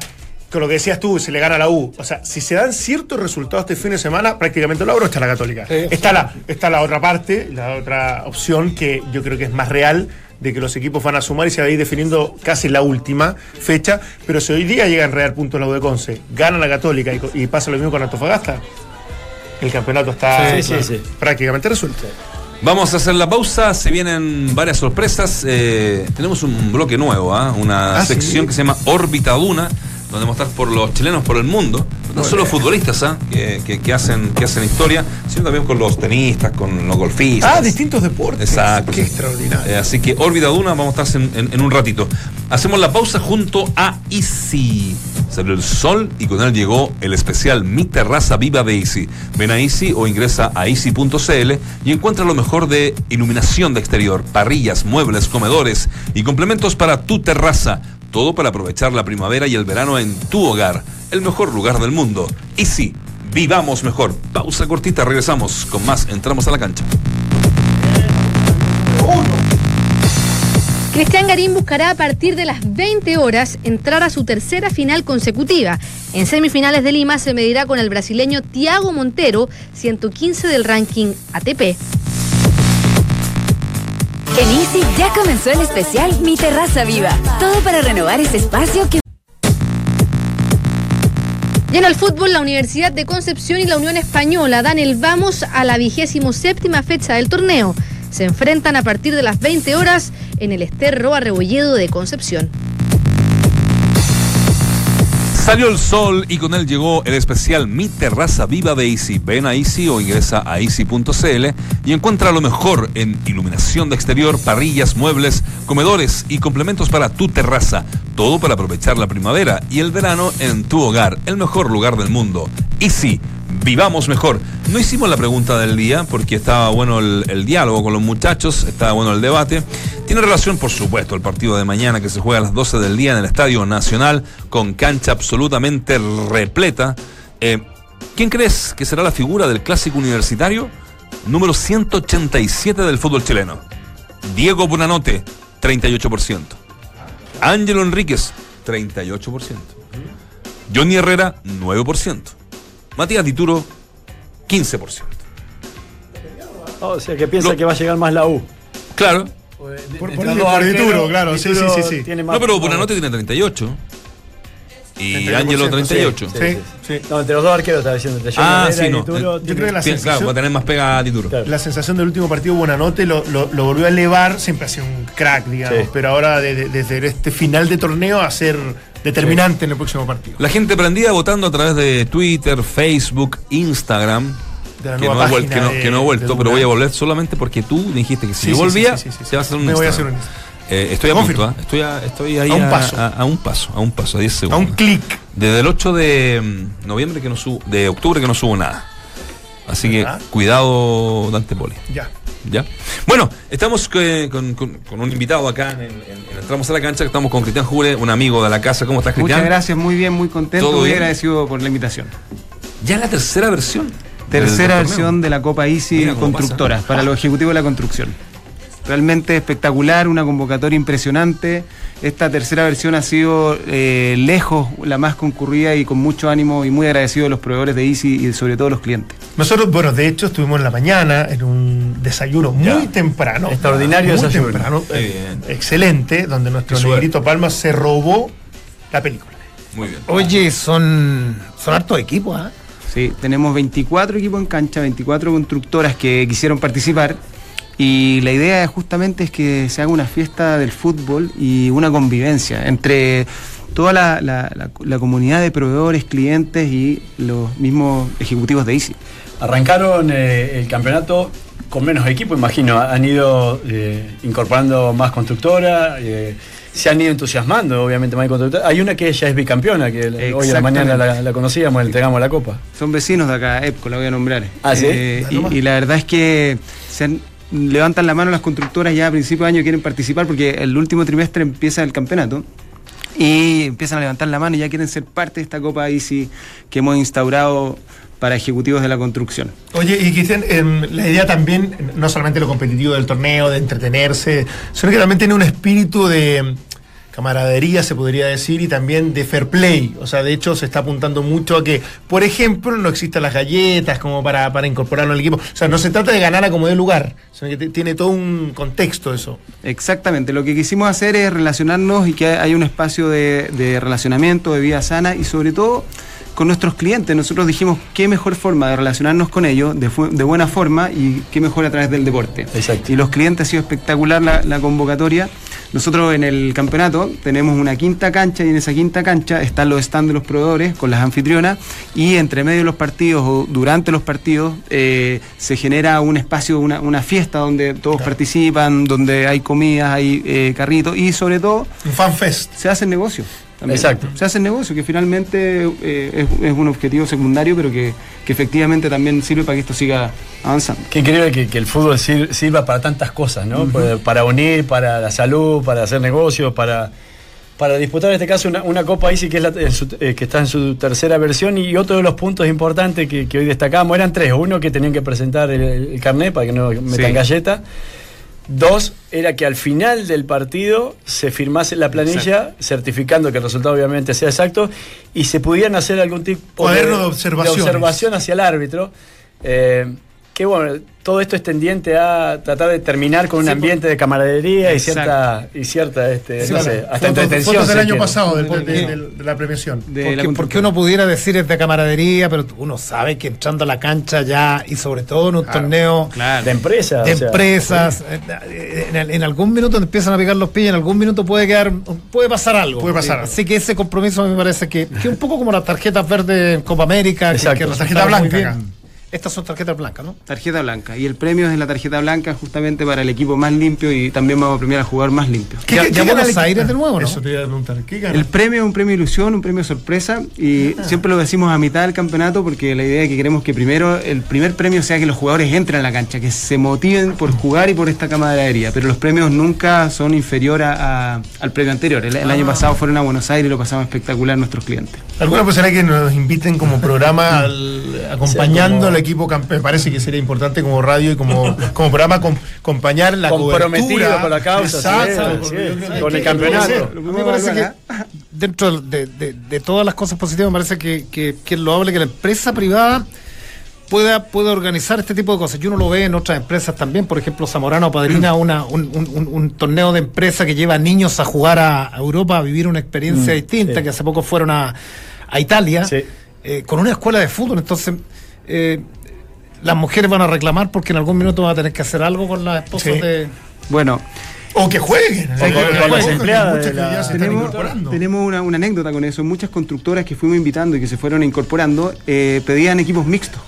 con lo que decías tú, se le gana a la U. O sea, si se dan ciertos resultados este fin de semana, prácticamente lo logro está la Católica. Sí. Está, la, está la otra parte, la otra opción que yo creo que es más real de que los equipos van a sumar y se va a ir definiendo casi la última fecha. Pero si hoy día llega en real punto la U de Conce, gana la Católica y, pasa lo mismo con Antofagasta, el campeonato está Sí, sí, sí. prácticamente resuelto. Vamos a hacer la pausa, se vienen varias sorpresas. eh, tenemos un bloque nuevo, ¿ah? una Ah, sección ¿sí? que se llama Órbita Duna, donde estar por los chilenos por el mundo. No solo futbolistas ¿ah? que, que- que hacen, que hacen historia, sino también con los tenistas, con los golfistas. Ah, distintos deportes. Exacto. Qué extraordinario. Eh, así que órbita Duna, vamos a estar en, en- en un ratito. Hacemos la pausa junto a Easy. Salió el sol y con él llegó el especial Mi Terraza Viva de Easy. Ven a Easy o ingresa a easy.cl y encuentra lo mejor de iluminación de exterior, parrillas, muebles, comedores y complementos para tu terraza. Todo para aprovechar la primavera y el verano en tu hogar. El mejor lugar del mundo. Easy. Vivamos mejor. Pausa cortita, regresamos con más. Entramos a la cancha. Cristian Garín buscará a partir de las 20 horas entrar a su tercera final consecutiva. En semifinales de Lima se medirá con el brasileño Thiago Montero, 115 del ranking ATP. En Easy ya comenzó el especial Mi Terraza Viva. Todo para renovar ese espacio que Y en el fútbol, la Universidad de Concepción y la Unión Española dan el vamos a la vigésimo séptima fecha del torneo. Se enfrentan a partir de las 20 horas en el Esterro Arrebolledo de Concepción. Salió el sol y con él llegó el especial Mi Terraza Viva de Easy. Ven a Easy o ingresa a easy.cl y encuentra lo mejor en iluminación de exterior, parrillas, muebles, comedores y complementos para tu terraza. Todo para aprovechar la primavera y el verano en tu hogar, el mejor lugar del mundo. Easy. Vivamos mejor. No hicimos la pregunta del día porque estaba bueno el, diálogo con los muchachos, estaba bueno el debate. Tiene relación, por supuesto, el partido de mañana que se juega a las 12 del día en el Estadio Nacional con cancha absolutamente repleta. Eh, ¿Quién crees que será la figura del clásico universitario? Número 187 del fútbol chileno. Diego Bonanote, 38%. Ángelo Enríquez, 38%. Johnny Herrera, 9%. Matías Dituro, 15%. O sea, que piensa Lo- que va a llegar más la U. Claro. Por, por, Dituro, claro. Sí, sí, sí, sí. tiene más- No, pero Bonanote tiene 38. Y 38%, Ángelo 38. Sí, sí, sí. No, entre los dos arqueros estaba diciendo. entre Ah, sí, no. Dituro, Yo tiene- creo que la Tiene- claro, sensación- va a tener más pega a Dituro. Claro. La sensación del último partido Buenanote lo, lo, lo volvió a elevar, siempre ha sido un crack, digamos, Sí. pero ahora de- de- desde este final de torneo a ser determinante en el próximo partido. La gente prendida votando a través de Twitter, Facebook, Instagram. De la Que nueva no, página que no- de- que no he de vuelto, pero voy a volver solamente porque tú dijiste que si Sí, yo volvía, sí, te va a hacer un Me voy a hacer un Eh, estoy a punto, ¿ah? estoy, a, estoy ahí A un paso. A, a un paso, a un paso, a 10 A segundos. un clic. Desde el 8 de mm, noviembre que no subo, de octubre que no subo nada. Así que cuidado, Dante Poli. Ya. ¿Ya? Bueno, estamos eh, con, con- con un invitado acá en, en- en Entramos a la Cancha, estamos con Cristian Jure, un amigo de la casa. ¿Cómo estás, Cristian? Muchas gracias, muy bien, muy contento, ¿Todo muy bien? agradecido por la invitación. Ya la tercera versión. Tercera del versión torneo. de la Copa Easy Mira Constructora, pasa. para los ejecutivos de la construcción. Realmente espectacular, una convocatoria impresionante. Esta tercera versión ha sido eh, lejos la más concurrida y con mucho ánimo y muy agradecido de los proveedores de Easy y sobre todo los clientes. Nosotros, bueno, de hecho, estuvimos en la mañana en un desayuno muy Ya. temprano. Extraordinario muy desayuno. temprano, eh, excelente, donde nuestro negrito Palma se robó la película. Muy bien. Oye, son, son hartos equipos, ¿ah? Sí, tenemos 24 equipos en cancha, 24 constructoras que quisieron participar y la idea justamente es que se haga una fiesta del fútbol y una convivencia entre toda la, la- la- la comunidad de proveedores, clientes y los mismos ejecutivos de Easy. Arrancaron eh, el campeonato con menos equipo, imagino. Han ido eh, incorporando más constructora, eh, se han ido entusiasmando, obviamente, más constructora. Hay una que ya es bicampeona, que hoy a la mañana la, la conocíamos, le entregamos la copa. Son vecinos de acá, EPCO, la voy a nombrar. Ah, ¿sí? Y, y la verdad es que se han- levantan la mano las constructoras ya a principio de año quieren participar porque el último trimestre empieza el campeonato y empiezan a levantar la mano y ya quieren ser parte de esta Copa ICI que hemos instaurado para ejecutivos de la construcción. Oye, y Cristian, em, la idea también, no solamente lo competitivo del torneo, de entretenerse, sino que también tiene un espíritu de camaradería, se podría decir, y también de fair play. O sea, de hecho, se está apuntando mucho a que, por ejemplo, no existan las galletas como para, para incorporarlo al equipo. O sea, no se trata de ganar a como de lugar, sino que tiene todo un contexto eso. Exactamente, lo que quisimos hacer es relacionarnos y que haya un espacio de, de relacionamiento, de vida sana y sobre todo con nuestros clientes. Nosotros dijimos qué mejor forma de relacionarnos con ellos de, de buena forma y qué mejor a través del deporte. Exacto. Y los clientes ha sido espectacular la, la convocatoria. Nosotros en el campeonato tenemos una quinta cancha y en esa quinta cancha están los stands de los proveedores con las anfitrionas y entre medio de los partidos o durante los partidos eh, se genera un espacio, una, una fiesta donde todos participan, donde hay comidas, hay eh, carritos y sobre todo Un fan fest. se hacen negocios. También. Exacto. Se hacen negocios, que finalmente eh, es, es un objetivo secundario, pero que, que efectivamente también sirve para que esto siga avanzando. Qué increíble que, que el fútbol sir- sirva para tantas cosas, ¿no? Para- Para unir, para la salud, para hacer negocios, para, para disputar en este caso una, una Copa ICI que, es la- en su- eh, que está en su tercera versión y otro de los puntos importantes que, que hoy destacamos eran tres. Uno, que tenían que presentar el, el carnet para que no metan Sí. galleta. Dos, era que al final del partido se firmase la planilla certificando que el resultado obviamente sea exacto y se pudieran hacer algún tipo de observación hacia el árbitro. Eh, que bueno, todo esto es tendiente a tratar de terminar con un Sí, ambiente de camaradería y cierta, y cierta este, Sí, no sé, hasta Fotos- entretención. fotos del año pasado, de la premiación. De Porque, la porque uno pudiera decir es de camaradería, pero uno sabe que entrando a la cancha ya, y sobre todo en un torneo De empresa. de o sea, empresas, en, en algún minuto te empiezan a picar los pies, en algún minuto puede quedar, puede pasar algo. Puede pasar Eh, algo. Así que ese compromiso me parece que, que un poco como las tarjetas verdes en Copa América, que, Exacto. que La tarjeta blanca. Estas son tarjetas blancas, ¿no? Tarjeta blanca. Y el premio es la tarjeta blanca justamente para el equipo más limpio y también vamos a premiar al jugador más limpio. Ya- ya gana Buenos Aires de nuevo, ¿no? Eso te iba a preguntar. ¿Qué gana? El premio es un premio ilusión, un premio sorpresa y siempre lo decimos a mitad del campeonato porque la idea es que queremos que primero el primer premio sea que los jugadores entren a la cancha, que se motiven por jugar y por esta camaradería, pero los premios nunca son inferior a- a- al premio anterior. El, el año pasado fueron a Buenos Aires y lo pasamos espectacular nuestros clientes. ¿Alguna posibilidad que nos inviten como programa al- acompañando como- al equipo campeón? Me parece que sería importante como radio y como, como programa com- acompañar la cobertura. con la causa, Exacto, sí, con- sí, yo el campeonato. me parece que dentro de, de- de todas las cosas positivas, me parece que, que, que es loable que la empresa privada pueda, pueda organizar este tipo de cosas. Y uno lo ve en otras empresas también, por ejemplo, Zamorano padrina una, un, un- un- un torneo de empresa que lleva niños a jugar a a Europa, a vivir una experiencia Mm, distinta, sí. que hace poco fueron a, a Italia, Sí. eh, con una escuela de fútbol. Entonces, eh, las mujeres van a reclamar porque en algún minuto van a tener que hacer algo con las esposas Sí. de... Bueno, O que jueguen. las empleadas que la- se tenemos, tenemos una, una anécdota con eso. Muchas constructoras que fuimos invitando y que se fueron incorporando eh, pedían equipos mixtos.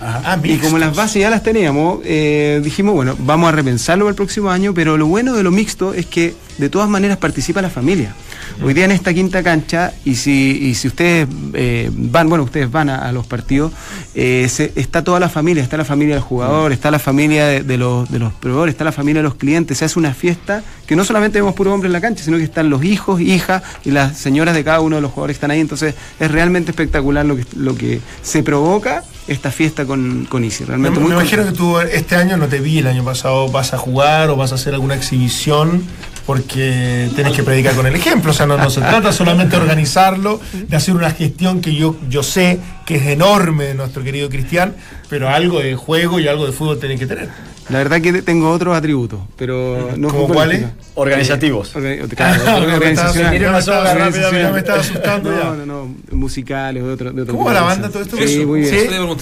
Ah, Y como las bases ya las teníamos, eh, dijimos, bueno, vamos a repensarlo para el próximo año, pero lo bueno de lo mixto es que de todas maneras participa la familia. Hoy día en esta quinta cancha, y si, y si ustedes eh, van, bueno, ustedes van a, a los partidos, eh, se- está toda la familia, está la familia del jugador, está la familia de, de los, de los proveedores, está la familia de los clientes, se hace una fiesta que no solamente vemos puro hombre en la cancha, sino que están los hijos, hijas y las señoras de cada uno de los jugadores que están ahí, entonces es realmente espectacular lo que, lo que se provoca esta fiesta con, con Easy, Me, realmente me imagino que tú este año no te vi, el año pasado vas a jugar o vas a hacer alguna exhibición porque tienes que predicar con el ejemplo. O sea, no, no se trata solamente de organizarlo, de hacer una gestión que yo, yo sé que es enorme de nuestro querido Cristian, pero algo de juego y algo de fútbol tienen que tener. La verdad que tengo otros atributos, pero no ¿Cómo futbolísticos. Organizativos. Claro, Ah, me estaba- asustando no. No, no, musicales, de otro, de otro ¿Cómo va la banda, todo esto? Sí, Eso. muy bien.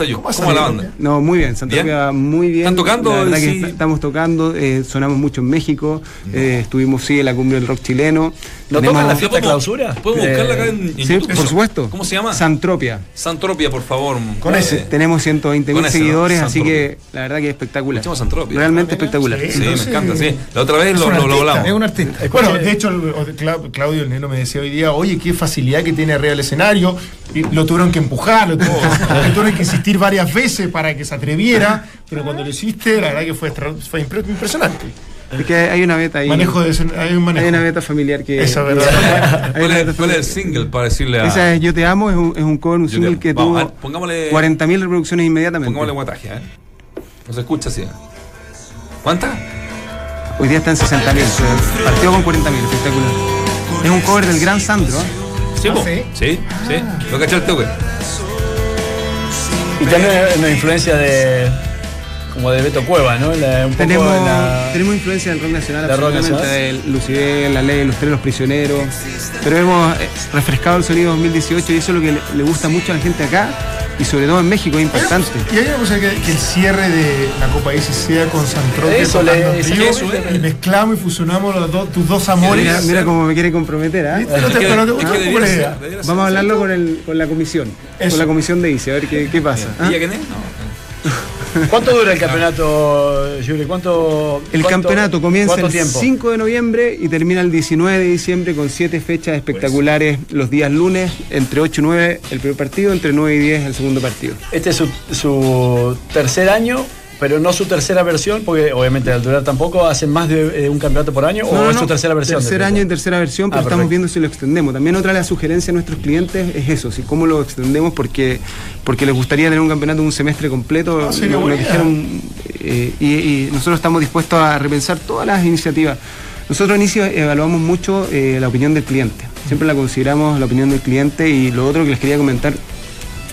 Yo. ¿Cómo ¿Cómo va la banda? No, muy bien, Santa ¿Bien? Va muy bien. ¿Están tocando? La verdad Sí. que est- estamos tocando, eh, sonamos mucho en México, eh, estuvimos sí en la cumbre del rock chileno. ¿No Tenemos- tocan la ¿Ya fiesta clausura? ¿Podemos Eh, buscarla acá en, en Sí, YouTube? por supuesto. ¿Cómo se llama? Santropia. Santropia, por favor. Con Eh, ese. Tenemos 120 Con mil seguidores, así que la verdad que es espectacular. Realmente Ah, espectacular. sí. Sí, me encanta, sí. La otra vez lo, lo, hablamos. Es un artista. Bueno, de hecho, el- Claudio el Neno me decía hoy día, oye, qué facilidad que tiene arriba del escenario. Y lo tuvieron que empujar, lo, tuvieron que insistir varias veces para que se atreviera, pero cuando lo hiciste, la verdad que fue, fue impre- impresionante. Es que hay una beta ahí. Manejo de escen- hay un manejo. Hay una beta familiar que. Eso es verdad. ¿Cuál es, cuál es el single para decirle a. Esa es Yo Te Amo, es un, es un cover, un Yo single que Vamos, tuvo ver, pongámosle- 40.000 reproducciones inmediatamente. Pongámosle guataje, ¿eh? No se escucha así. ¿eh? ¿Cuántas? Hoy día está en 60.000, pero partió con 40.000, espectacular. Es un cover del gran Sandro. ¿eh? Sí, po. sí? sí, sí. ¿Lo cachó el toque? Y también una influencia de. como de Beto Cueva, ¿no? La- un poco Tenemos, en la- tenemos influencia del rock nacional, ¿Del rock absolutamente, nacional? del Lucibel, La Ley, Los Tres, Los Prisioneros. Pero hemos eh, refrescado el sonido 2018 y eso es lo que le, le gusta mucho a la gente acá y sobre todo en México, es importante. Y hay una cosa que, que el cierre de la Copa Isis sea con Santropia Eso, le- eso, trío, eso, y mezclamos y fusionamos los dos- tus dos amores. Mira, mira cómo me quiere comprometer, ¿ah? Vamos a hablarlo con, el, con la comisión, Eso. con la comisión de ICE, a ver qué, qué pasa. ¿ah? ¿Y quién es? No. ¿Cuánto dura el campeonato, Yuri? ¿Cuánto, El cuánto- campeonato comienza ¿cuánto el tiempo? 5 de noviembre y termina el 19 de diciembre con siete fechas espectaculares los días lunes, entre 8 y 9 el primer partido, entre 9 y 10 el segundo partido. Este es su, su tercer año, pero no su tercera versión, porque obviamente al durar tampoco hacen más de eh, un campeonato por año, o es su tercera versión. Tercer de año y tercera versión, pero Ah, estamos perfecto. viendo si lo extendemos. También otra de las sugerencias a nuestros clientes es eso, si cómo lo extendemos, porque, porque les gustaría tener un campeonato de un semestre completo. Ah, dijeron, eh, y, y nosotros estamos dispuestos a repensar todas las iniciativas. Nosotros en inicio evaluamos mucho eh, la opinión del cliente. Siempre la consideramos la opinión del cliente y lo otro que les quería comentar,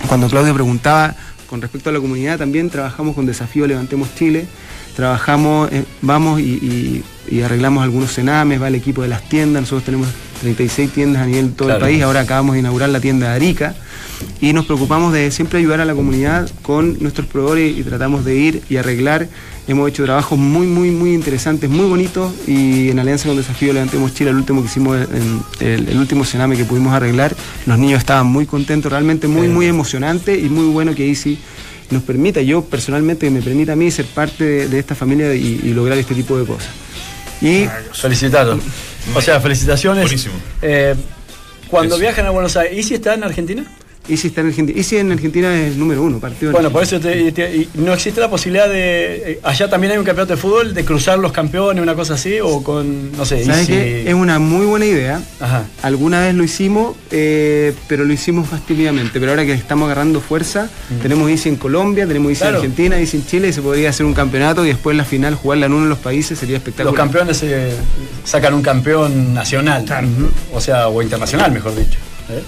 cuando Claudio preguntaba con respecto a la comunidad, también trabajamos con Desafío Levantemos Chile, trabajamos, eh, vamos y, y- y arreglamos algunos cenames, va el equipo de las tiendas, nosotros tenemos 36 tiendas a nivel todo Claro. el país, ahora acabamos de inaugurar la tienda de Arica y nos preocupamos de siempre ayudar a la comunidad con nuestros proveedores y tratamos de ir y arreglar. Hemos hecho trabajos muy, muy, muy interesantes, muy bonitos y en alianza con Desafío Levantemos Chile, el último que hicimos, en- el, el último cename que pudimos arreglar, los niños estaban muy contentos, realmente muy, muy emocionante y muy bueno que Easy nos permita, yo personalmente, que me permita a mí ser parte de, de esta familia y, y lograr este tipo de cosas. Y Felicitaros. O sea, felicitaciones. Buenísimo. Eh, cuando Eso. viajan a Buenos Aires, ¿y si está en Argentina? Easy está en Argentina. Easy en Argentina es el número uno, partido. Bueno, por eso te- te- y no existe la posibilidad de. eh, Allá también hay un campeonato de fútbol, de cruzar los campeones, una cosa así, o con. No sé, ¿Sabes Easy- qué? Es una muy buena idea. Ajá. Alguna vez lo hicimos, eh, pero lo hicimos más tímidamente. Pero ahora que estamos agarrando fuerza, tenemos Easy en Colombia, tenemos Easy Claro. en Argentina, Easy en Chile, y se podría hacer un campeonato y después la final jugarla en uno de los países sería Los espectacular. campeones eh, sacan un campeón nacional. O sea, o internacional, mejor dicho. ¿Eh?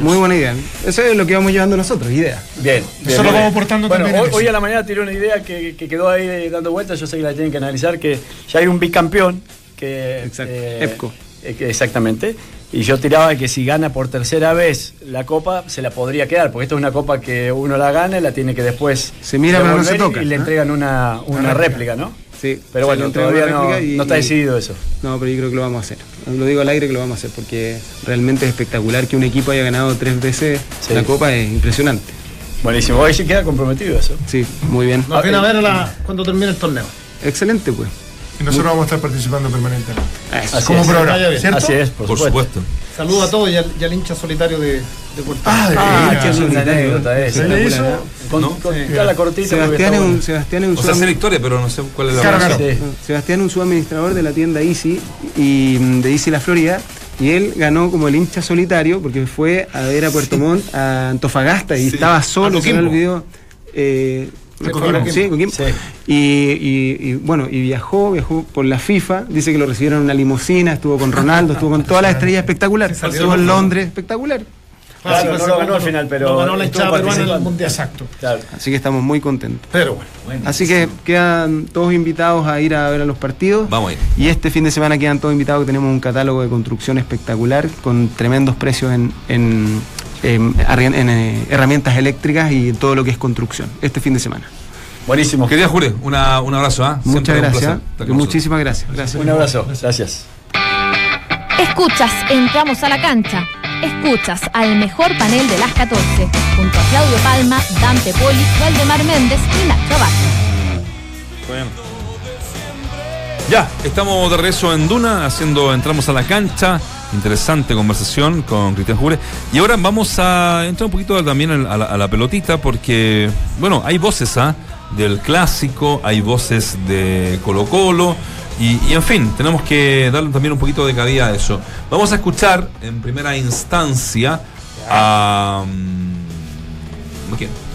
Muy buena idea. Eso es lo que vamos llevando nosotros, idea. Bien. bien, Eso lo bien. vamos aportando bueno, también Hoy, a la mañana tiré una idea que, que quedó ahí dando vueltas, yo sé que la tienen que analizar, que ya hay un bicampeón que... Exacto, eh, EPCO. eh, exactamente. Y yo tiraba que si gana por tercera vez la copa, se la podría quedar, porque esto es una copa que uno la gana y la tiene que después Se mira, pero no se devolver y- toca, y le ¿eh? entregan una, una réplica, ¿no? Sí. Pero Se bueno, todavía no, réplica y- no está decidido eso. No, pero yo creo que lo vamos a hacer. Lo digo al aire que lo vamos a hacer porque realmente es espectacular que un equipo haya ganado tres veces Sí. la Copa, es impresionante. Buenísimo, hoy sí queda comprometido eso. Sí, muy bien. Nos viene a ver a la- cuando termine el torneo. Excelente, pues. Y nosotros vamos a estar participando permanentemente. Así Como es. programa. ¿cierto? Así es, por, Por supuesto. supuesto. Saludo a todos y al, y al hincha solitario de, de Puerto Ah, de Ah, qué linda anécdota. Espectacular, Con, ¿No? con Sí. toda la cortita. porque Sebastián es, un. Sebastián es un O sea, sé la suam- historia, pero no sé cuál es la Claro, razón. claro. Sí. Sebastián es un subadministrador de la tienda Easy y mm, de Easy La Florida. Y él ganó como el hincha solitario porque fue a ver a Puerto Montt, a Antofagasta, y Sí. estaba solo, se me olvidó. Eh, Coquimbo, sí, Coquimbo. Sí. Y, y- y, bueno, y viajó, viajó por la FIFA, dice que lo recibieron en una limusina, estuvo con Ronaldo, estuvo con todas las estrellas espectacular, estuvo en Londres, espectacular. Claro, no lo ganó al final, pero no ganó la hinchada peruana en el mundial. Exacto. Claro. Así que estamos muy contentos. Pero bueno. Así que quedan todos invitados a ir a ver a los partidos. Vamos a ir. Y este fin de semana quedan todos invitados. Tenemos un catálogo de construcción espectacular con tremendos precios en, en, en arri- en, eh, herramientas eléctricas y todo lo que es construcción. Este fin de semana. Buenísimo. Querida Jure, una, un abrazo, ¿ah? Siempre Muchas un gracias. Muchísimas gracias. gracias. Un abrazo. Gracias. Escuchas, entramos a la cancha. Escuchas al mejor panel de las 14, junto a Claudio Palma, Dante Poli, Waldemar Méndez y Nacho Abad. nosotros. Ya, estamos de regreso en Duna, haciendo Entramos a la cancha. Interesante conversación con Cristian Jure. Y ahora vamos a entrar un poquito también a la, a pelotita, porque, bueno, hay voces ¿ah? del clásico, hay voces de Colo Colo. Y, y, en fin, tenemos que darle también un poquito de cabida a eso. Vamos a escuchar en primera instancia a. mm, ¿Quién?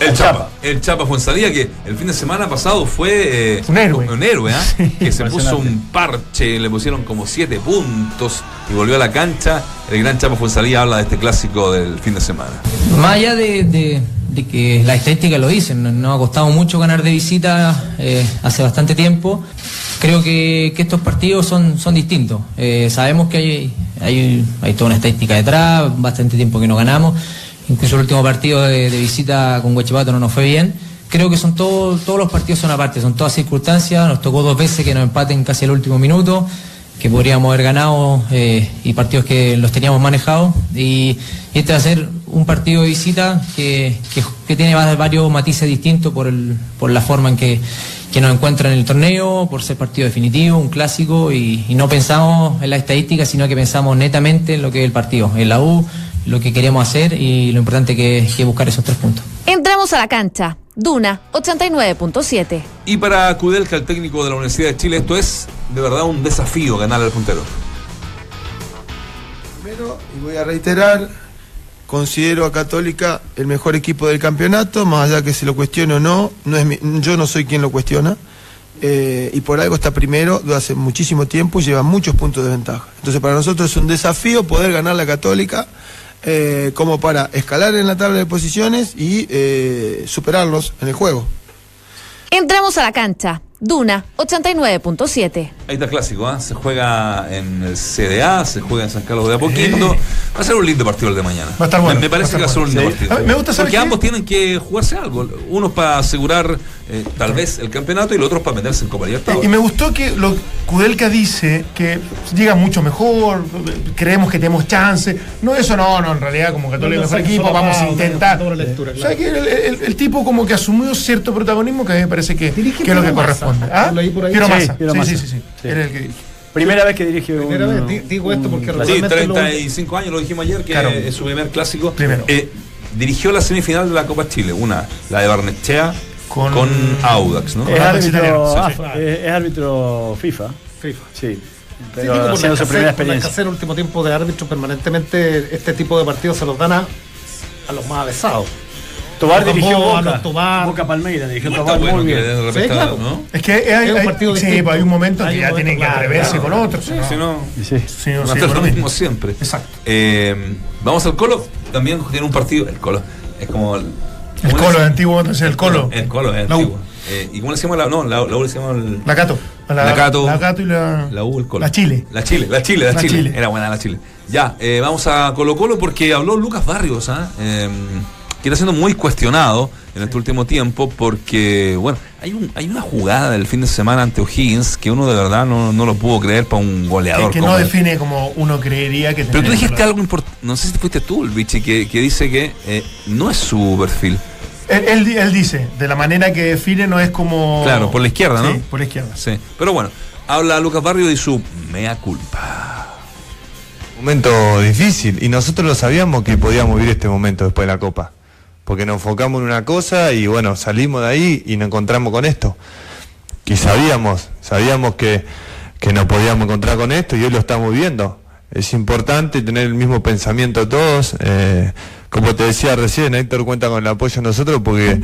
El, Chapa. Chapa. El Chapa Fuensalía, que el fin de semana pasado fue. eh, Un héroe. Un héroe, ¿ah? que se puso un parche, le pusieron como siete puntos y volvió a la cancha. El gran Chapa Fuensalía habla de este clásico del fin de semana. Más allá de, de- de que las estadísticas lo dicen, no- nos ha costado mucho ganar de visita eh, hace bastante tiempo. Creo que, que estos partidos son, son distintos. Eh, sabemos que hay, hay, hay toda una estadística detrás, bastante tiempo que no ganamos. Incluso el último partido de, visita con Huachipato no nos fue bien. Creo que son todos los partidos son aparte, son todas circunstancias. Nos tocó dos veces que nos empaten casi el último minuto que podríamos haber ganado eh, y partidos que los teníamos manejados. Y, este va a ser un partido de visita que, tiene va- varios matices distintos por, la forma en que, nos encuentra en el torneo, por ser partido definitivo, un clásico, y, y no pensamos en la estadística, sino que pensamos netamente en lo que es el partido, en la U, lo que queremos hacer y lo importante que es buscar esos tres puntos. Entramos a la cancha. Duna 89.7. Y para Kudelka, el técnico de la Universidad de Chile, esto es de verdad un desafío ganar al puntero. Primero, y voy a reiterar, considero a Católica el mejor equipo del campeonato, más allá que se lo cuestione o no, no es mi- yo no soy quien lo cuestiona. eh, y por algo está primero de hace muchísimo tiempo y lleva muchos puntos de ventaja. Entonces para nosotros es un desafío poder ganar la Católica eh, como para escalar en la tabla de posiciones y eh, superarlos en el juego. Entramos a la cancha. Duna 89.7. Ahí está el clásico, ¿ah? Se juega en el CDA, se juega en San Carlos de Apoquindo. Va a ser un lindo partido el de mañana. Va a estar bueno, Me, me parece va a que va a ser un lindo. Sí. partido. Me gusta, ¿sabes Porque qué? ambos tienen que jugarse algo. Uno para asegurar eh, tal vez el campeonato y el otro para meterse en Copa Libertadores. Y me gustó que lo Kudelka dice que llega mucho mejor, creemos que tenemos chance. No, eso no, no, en realidad como Católica No, no, mejor equipo, vamos a intentar. O sea, que el, el- el tipo como que asumió cierto protagonismo que a mí me parece que, es lo que corresponde. ¿Ah? Lo leí por ahí. Piero Sí, Massa. Piero Sí, Massa. sí, sí, sí. Sí. Era el que dirige. Primera vez que dirige un. Primera vez, di- digo esto porque Sí, realmente lo- 35 años, lo dijimos ayer, que Claro. es su primer clásico. Primero. Eh, dirigió la semifinal de la Copa Chile, una, la de Barnechea con, Con- Audax, ¿no? Es árbitro, sí, es, árbitro FIFA. FIFA. Sí. Sí, Pero digo, por su primera experiencia. el último tiempo de árbitro permanentemente este tipo de partidos se los dan a, a los más avesados. Tobar dirigió Boca. los Tobar. Boca Palmeira dirigió Tobar bueno muy bien. Sí, claro. ¿no? Es que hay, un hay- partido sí, pues hay un momento que un ya tienen que claro. con otros. Sí, ¿no? si no, Sí. Sí, no, sí, lo mismo siempre. Exacto. Eh, vamos al Colo, también tiene un partido, el Colo, es como... El, El ¿cómo le Colo, el antiguo, entonces el Colo. El Colo, es La antiguo. Eh, ¿Y cómo le decimos la No, la, la U le el... La Cato. La Cato. La Cato y la. La U, el Colo. La Chile. La Chile, la Chile, la, La Chile. Chile. Era buena la Chile. Ya, eh, vamos a Colo Colo porque habló Lucas Barrios, ¿ah? Eh, que está siendo muy cuestionado en este último tiempo porque, bueno, hay, un, hay una jugada del fin de semana ante O'Higgins que uno de verdad no, no lo pudo creer para un goleador. Que, que como no él. define como uno creería que Pero tú dijiste que- algo importante, no sé si fuiste tú, el bichi, que, que dice que eh, no es su perfil. Él, él di- él dice, de la manera que define no es como. Claro, por la izquierda, ¿no? Sí, por la izquierda. Sí. Pero bueno, habla Lucas Barrios de su mea culpa. momento difícil y nosotros lo sabíamos que podíamos vivir este momento después de la Copa. Porque nos enfocamos en una cosa y bueno, salimos de ahí y nos encontramos con esto. Y sabíamos, sabíamos que, que nos podíamos encontrar con esto y hoy lo estamos viendo. Es importante tener el mismo pensamiento todos. eh, como te decía recién, Héctor cuenta con el apoyo de nosotros porque,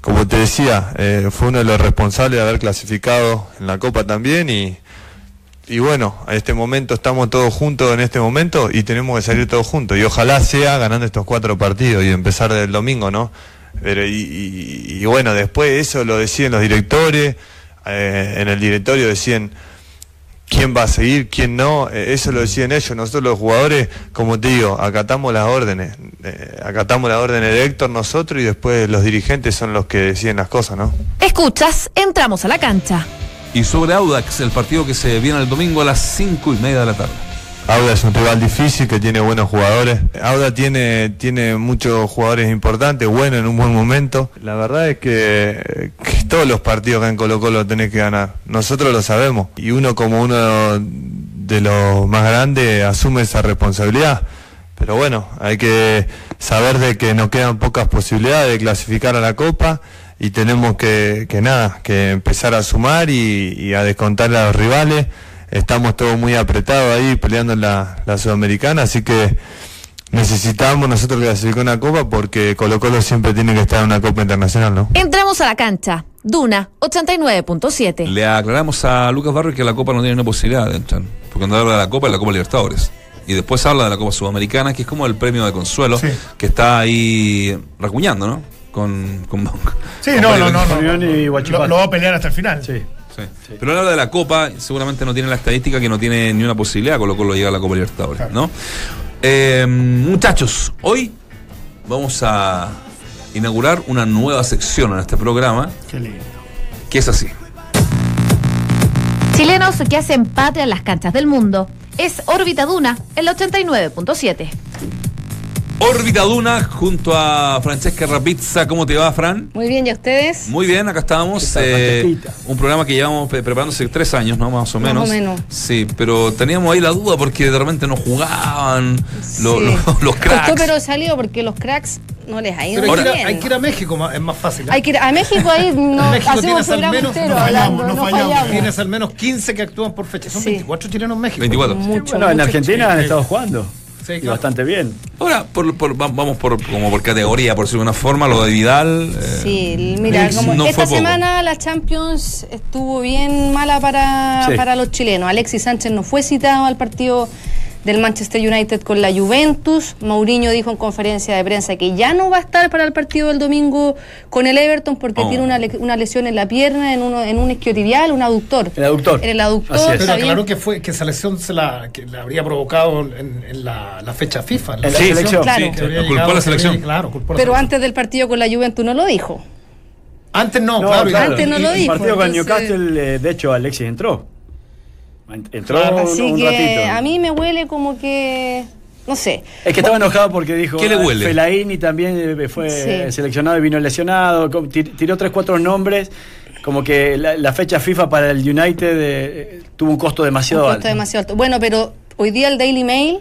como te decía, eh, fue uno de los responsables de haber clasificado en la Copa también y, y bueno, a este momento estamos todos juntos en este momento y tenemos que salir todos juntos. Y ojalá sea ganando estos cuatro partidos y empezar del domingo, ¿no? Pero y, y- y bueno, después eso lo deciden los directores, eh, en el directorio deciden quién va a seguir, quién no, eh, eso lo deciden ellos. Nosotros los jugadores, como te digo, acatamos las órdenes, eh, acatamos las órdenes de Héctor nosotros y después los dirigentes son los que deciden las cosas, ¿no? Escuchas, entramos a la cancha. Y sobre Audax, el partido que se viene el domingo a las 5 y media de la tarde. Auda es un rival difícil que tiene buenos jugadores. Auda tiene, tiene muchos jugadores importantes, buenos en un buen momento. La verdad es que, que todos los partidos que en Colo Colo tenés que ganar. Nosotros lo sabemos. Y uno como uno de los más grandes asume esa responsabilidad. Pero bueno, hay que saber de que nos quedan pocas posibilidades de clasificar a la Copa y tenemos que, que nada, que empezar a sumar y, y a descontar a los rivales. Estamos todos muy apretados ahí peleando en la, la Sudamericana, así que necesitamos nosotros clasificar una Copa porque Colo Colo siempre tiene que estar en una Copa Internacional, ¿no? Entramos a la cancha. Duna 89.7. Le aclaramos a Lucas Barrio que la Copa no tiene una posibilidad de entrar. Porque cuando habla de la Copa es la Copa Libertadores. Y después habla de la Copa Sudamericana, que es como el premio de consuelo, Sí. que está ahí racuñando, ¿no? Con, con, Sí, con no, no, no. no, Lo, lo va a pelear hasta el final. Sí. Sí. Pero él habla de la Copa, seguramente no tiene la estadística que no tiene ni una posibilidad, con lo cual lo llega a la Copa Libertadores, Claro. ¿no? Eh, muchachos, hoy vamos a inaugurar una nueva sección en este programa, Qué lindo. que es así. Chilenos que hacen patria en las canchas del mundo. Es Órbita Duna, el 89.7. Órbita Duna junto a Francesca Rapizza. ¿Cómo te va, Fran? Muy bien, ¿y a ustedes? Muy bien, acá estamos. ¿Qué tal, eh, un programa que llevamos pre- preparando hace tres años, ¿no? Más o Más menos. o menos. Sí, pero teníamos ahí la duda porque de repente no jugaban lo- Sí. lo- los cracks. Costó, pero salió porque los cracks no les ha ido Pero hay, muy que ir bien. a, hay que ir a México, es más fácil. ¿eh? Hay que ir a México ahí no México hacemos tienes al programa menos- entero no fallamos, hablando, no no fallamos. fallamos. Tienes al menos 15 que actúan por fecha. Son Sí. 24 chilenos en México. 24. Mucho, Bueno, en mucho. Argentina han estado jugando. Sí, Y claro. bastante bien. Ahora, por- por- va- vamos por, como por categoría, por decirlo de una forma, lo de Vidal. eh, Sí, mira, como no esta semana la Champions estuvo bien mala para, Sí. para los chilenos. Alexis Sánchez no fue citado al partido del Manchester United con la Juventus. Mourinho dijo en conferencia de prensa que ya no va a estar para el partido del domingo con el Everton porque Oh. tiene una, le- una lesión en la pierna, en, uno, en un isquiotibial, un aductor. El aductor. En el aductor. Así es. Pero aclaró que fue que esa lesión se la, que la habría provocado en, en la, la fecha FIFA. En la selección. que Claro. Sí, culpó llegado- la selección. Claro, culpó la Pero selección. antes del partido con la Juventus no lo dijo. Antes no, No, claro. Antes no lo y- El dijo, partido con Newcastle, eh, de hecho, Alexis entró. Entró Claro. un, Así un que ratito. a mí me huele como que. No sé. Es que estaba enojado porque dijo ¿Qué le huele? Felaini también eh, fue Sí. seleccionado y vino lesionado. Tiró tres, cuatro nombres. Como que la, la fecha FIFA para el United eh, tuvo un costo demasiado Un alto. costo demasiado alto. Bueno, pero hoy día el Daily Mail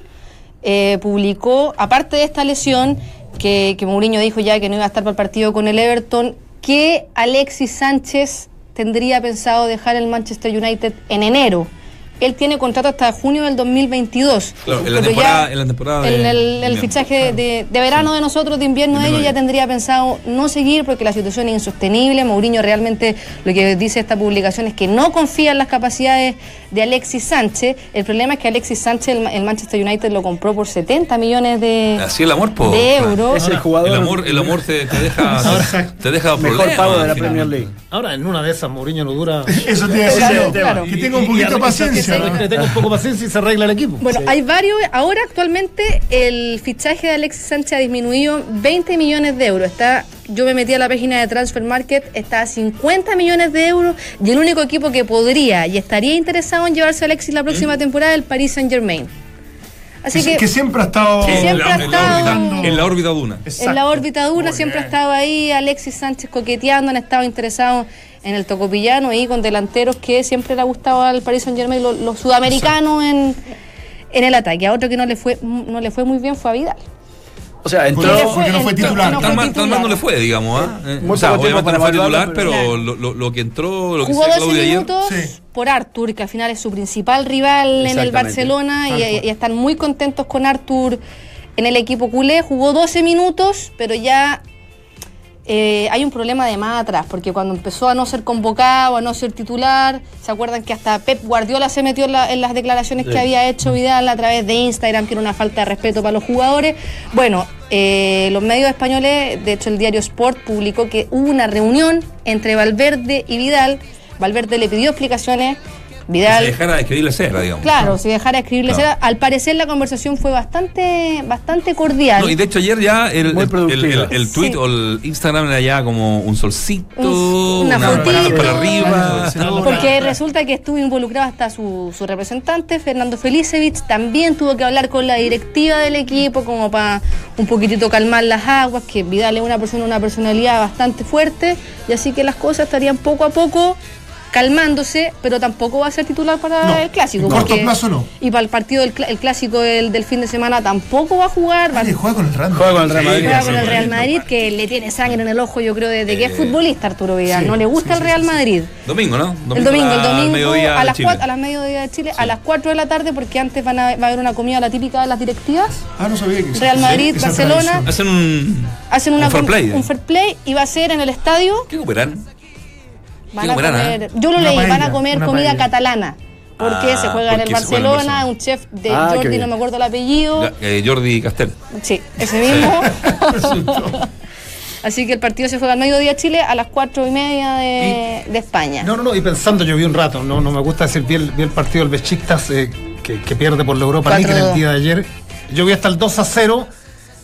eh, publicó, aparte de esta lesión, que, que Mourinho dijo ya que no iba a estar para el partido con el Everton, que Alexis Sánchez tendría pensado dejar el Manchester United en enero. Él tiene contrato hasta junio del 2022. Claro, en la Pero temporada- ya en la temporada de el, el- el invierno, fichaje de, de verano de nosotros, de invierno de ellos, ya tendría pensado no seguir porque la situación es insostenible. Mourinho realmente lo que dice esta publicación es que no confía en las capacidades de Alexis Sánchez. El problema es que Alexis Sánchez, el, Ma- el Manchester United lo compró por 70 millones de, Así el amor, de euros. Es el jugador El amor, el amor te, te deja, te deja mejor problemas, pago de la. Premier League. Ahora, en una de esas, Mourinho no dura. Eso te iba a decir Claro. Que tenga un poquito de paciencia. que tenga un poco de paciencia y se arregla el equipo. Bueno, hay varios. Ahora actualmente el fichaje de Alexis Sánchez ha disminuido 20 millones de euros. Está, yo me metí a la página de Transfer Market, está a 50 millones de euros y el único equipo que podría y estaría interesado en llevarse a Alexis la próxima temporada es el Paris Saint Germain. Así Que, que, que siempre ha estado. Que siempre ha en, la estado- órbita, en la órbita duna. en Exacto. la órbita dura Muy siempre ha bien. estado ahí Alexis Sánchez coqueteando, han estado interesados en el tocopillano y con delanteros que siempre le ha gustado al Paris Saint Germain, los, los sudamericanos en, en el ataque. A otro que no le fue no le fue muy bien fue a Vidal. O sea, entró. Porque porque no fue titular. no Tan fue mal, tan titular. mal no le fue, digamos. ¿ah? Eh, Muy o sea, obviamente no fue titular, pero, pero- lo, lo- lo que entró, lo que Jugó se 12 Claudia ayer. minutos Sí. por Artur, que al final es su principal rival en el. Barcelona y, y están muy contentos con Artur en el equipo culé. Jugó 12 minutos, pero ya eh, hay un problema de más atrás, porque cuando empezó a no ser convocado, a no ser titular, ¿se acuerdan que hasta Pep Guardiola se metió en, la- en las declaraciones Sí. que había hecho Vidal a través de Instagram, que era una falta de respeto para los jugadores? Bueno, eh, los medios españoles, de hecho el diario Sport publicó que hubo una reunión entre Valverde y Vidal. Valverde le pidió explicaciones. Vidal se dejara de escribirle cera, digamos. Claro, si dejara de escribirle Claro. cera, al parecer la conversación fue bastante, bastante cordial. No, y de hecho ayer ya el, Muy el, el, tweet Sí. o el Instagram era ya como un solcito, Un- una mano fotito. para arriba. Porque resulta que estuvo involucrado hasta su, su representante, Fernando Felicevich, también tuvo que hablar con la directiva del equipo como para un poquitito calmar las aguas, que Vidal es una persona, una personalidad bastante fuerte, y así que las cosas estarían poco a poco calmándose, pero tampoco va a ser titular para No, el clásico. en corto porque- plazo no. Y para el partido del cl- el clásico del, del fin de semana tampoco va a jugar. Va, juega con el Real Juega con el Real Madrid. Juega con el Real Madrid, que le tiene sangre en el ojo, yo creo, desde que es Eh, futbolista Arturo Vidal. sí, no le gusta el Real Madrid. Domingo, ¿no? el domingo, el domingo a las, cuatro, a las mediodía de Chile, a las 4 de la tarde, porque antes van a, va a haber una comida la típica de las directivas. Ah, no sabía que Real Madrid, Barcelona. tradición. Hacen un, Hacen una un fair play. un fair play y va a ser en el estadio. ¿Qué cooperan? Van Qué a comer, ¿eh? yo lo Una leí, van a comer comida paella. catalana. Porque Ah, se juega en el porque se juega en Barcelona, Barcelona. un chef de Ah, Jordi, no me acuerdo el apellido. Eh, Jordi Castel. Sí, ese mismo. Así que el partido se juega al mediodía Chile a las cuatro y media de, de España. No, no, no, y pensando, yo vi un rato, no, no me gusta decir, vi el, vi el partido del Besiktas eh, que, que pierde por la Europa League en el 4-2. día de ayer. Yo vi hasta el 2 a 0,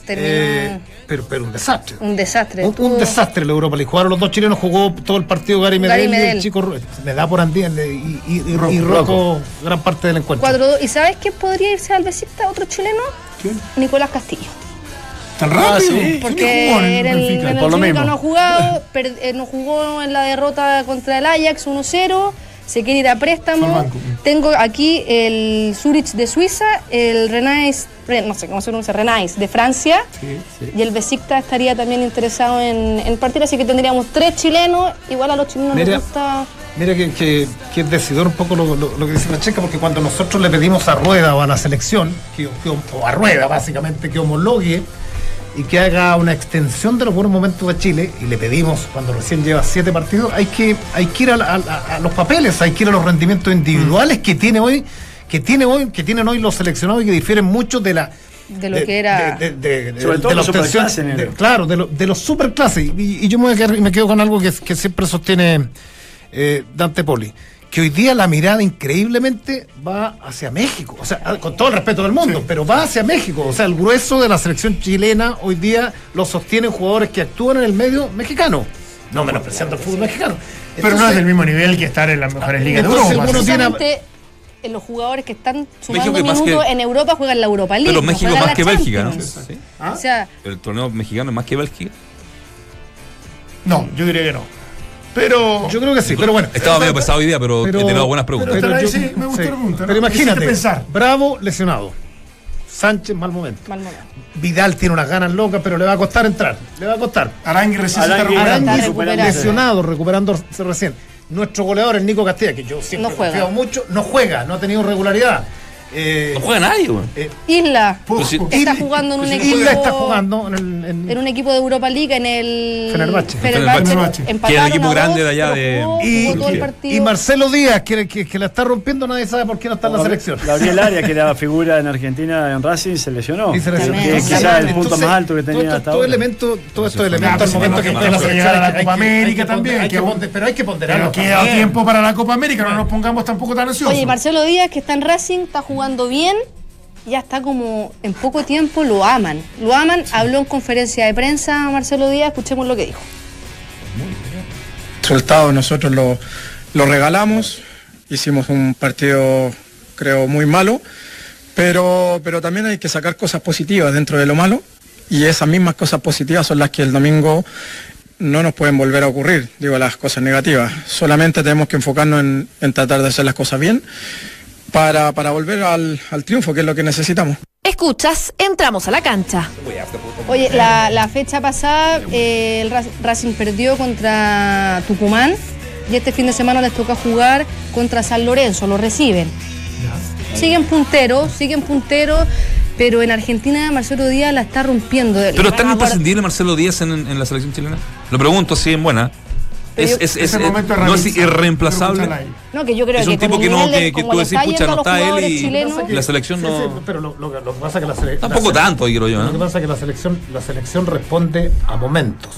Terminó eh, pero, pero un desastre. un desastre. Un, un desastre la Europa League. Jugaron los dos chilenos, jugó todo el partido Gary Medel, Gary y el chico me da por andía y, y, y, y Rocco gran parte del encuentro. 4-2. ¿Y sabes quién podría irse al Besiktas? Otro chileno. Nicolás Castillo. ¿Tan rápido? sí. Porque jugó en el era el, Benfica? en el Por lo Benfica mismo. no ha jugado, per- eh, no jugó en la derrota contra el Ajax 1-0. Se quiere ir a préstamo. Tengo aquí el Zurich de Suiza, el Renais, Ren- no sé cómo se pronuncia, Renais de Francia. Y el Besiktas estaría también interesado en, en partir, así que tendríamos tres chilenos. Igual a los chilenos Mira. les gusta. Mira que, que, que es decidor un poco lo, lo- lo que dice la checa, porque cuando nosotros le pedimos a Rueda o a la selección, que, que- o a Rueda básicamente, que homologue y que haga una extensión de los buenos momentos de Chile, y le pedimos cuando recién lleva siete partidos, hay que, hay que ir a, la- a- a los papeles, hay que ir a los rendimientos individuales que tiene hoy, que tiene hoy, que tienen hoy los seleccionados y que difieren mucho de la De lo que era. de, de- de- de la los obtención, de- claro, de, lo- de los superclases. Y, y yo me, voy a quedar- me quedo con algo que, que siempre sostiene eh, Dante Poli, que hoy día la mirada increíblemente va hacia México. O sea, con todo el respeto del mundo, pero va hacia México. O sea, el grueso de la selección chilena hoy día lo sostienen jugadores que actúan en el medio mexicano. No menospreciando el fútbol mexicano. Pero no es del mismo nivel que estar en las mejores ligas de entonces Europa. uno tiene- eh, los jugadores que están sumando más minutos que- en Europa juegan la Europa League. Pero México más que Bélgica, ¿no? Champions. Sí. O sea, El torneo mexicano es más que Bélgica. No, yo diría que no. Pero. Yo creo que sí, pero bueno. Estaba medio pesado hoy día, pero, he tenido buenas preguntas. pero- yo- sí, me gusta la pregunta, ¿no? pero imagínate, pensar. Bravo lesionado. Sánchez mal momento. mal momento. Vidal tiene unas ganas locas, pero le va a costar entrar. Le va a costar. Arangui recién se está recuperando. Está Arangui recuperando. lesionado, recuperándose recién. Nuestro goleador, el Nico Castilla, que yo siempre No juega. confío mucho, no juega, no ha tenido regularidad. Eh, No juega nadie, güey. eh, Isla Pues sí. está Isla- jugando en un pues equipo. Isla está jugando en el. en- En un equipo de Europa League en el. Fenerbahce. Fenerbahce. Que Empataron era el equipo grande dos, de allá de- jugó- y, jugó todo el y- partido. y Marcelo Díaz, que, que, que la está rompiendo, nadie sabe por qué no está en la selección. Gabriel Arias, que era figura en Argentina en Racing, se lesionó. Y se lesionó. Que Entonces, quizás el punto entonces, más alto que todo tenía esto- hasta todo ahora. elemento, todo estos elementos pues al momento que la selección, llegar a la que- Copa que- América que también, que que Pero hay que ponderarlo. Pero queda tiempo para la Copa América, no nos pongamos tampoco tan ansiosos. Oye, Marcelo Díaz, que está en Racing, está jugando bien. Ya está como en poco tiempo lo aman. Lo aman. Habló en conferencia de prensa Marcelo Díaz. Escuchemos lo que dijo. resultado nosotros lo, lo regalamos, hicimos un partido creo muy malo, pero, pero también hay que sacar cosas positivas dentro de lo malo y esas mismas cosas positivas son las que el domingo no nos pueden volver a ocurrir, digo las cosas negativas, solamente tenemos que enfocarnos en, en tratar de hacer las cosas bien para, para volver al, al triunfo, que es lo que necesitamos. Escuchas, entramos a la cancha. Oye, la, la fecha pasada eh, el Ra- Racing perdió contra Tucumán y este fin de semana les toca jugar contra San Lorenzo, lo reciben. Siguen punteros, siguen punteros. pero en Argentina Marcelo Díaz la está rompiendo. Pero es tan imprescindible Marcelo Díaz en, en la selección chilena. Lo pregunto así en buena. Es, es, es- Ese momento es no es irreemplazable. No, que yo creo Es que un tipo que no, que, tú decís, pucha, no está él y chilenos. la selección Sí, no. sí, pero lo, lo- lo que pasa es que la selección. Tampoco tanto, quiero yo, Lo ¿no? que pasa es que la selección, la selección responde a momentos.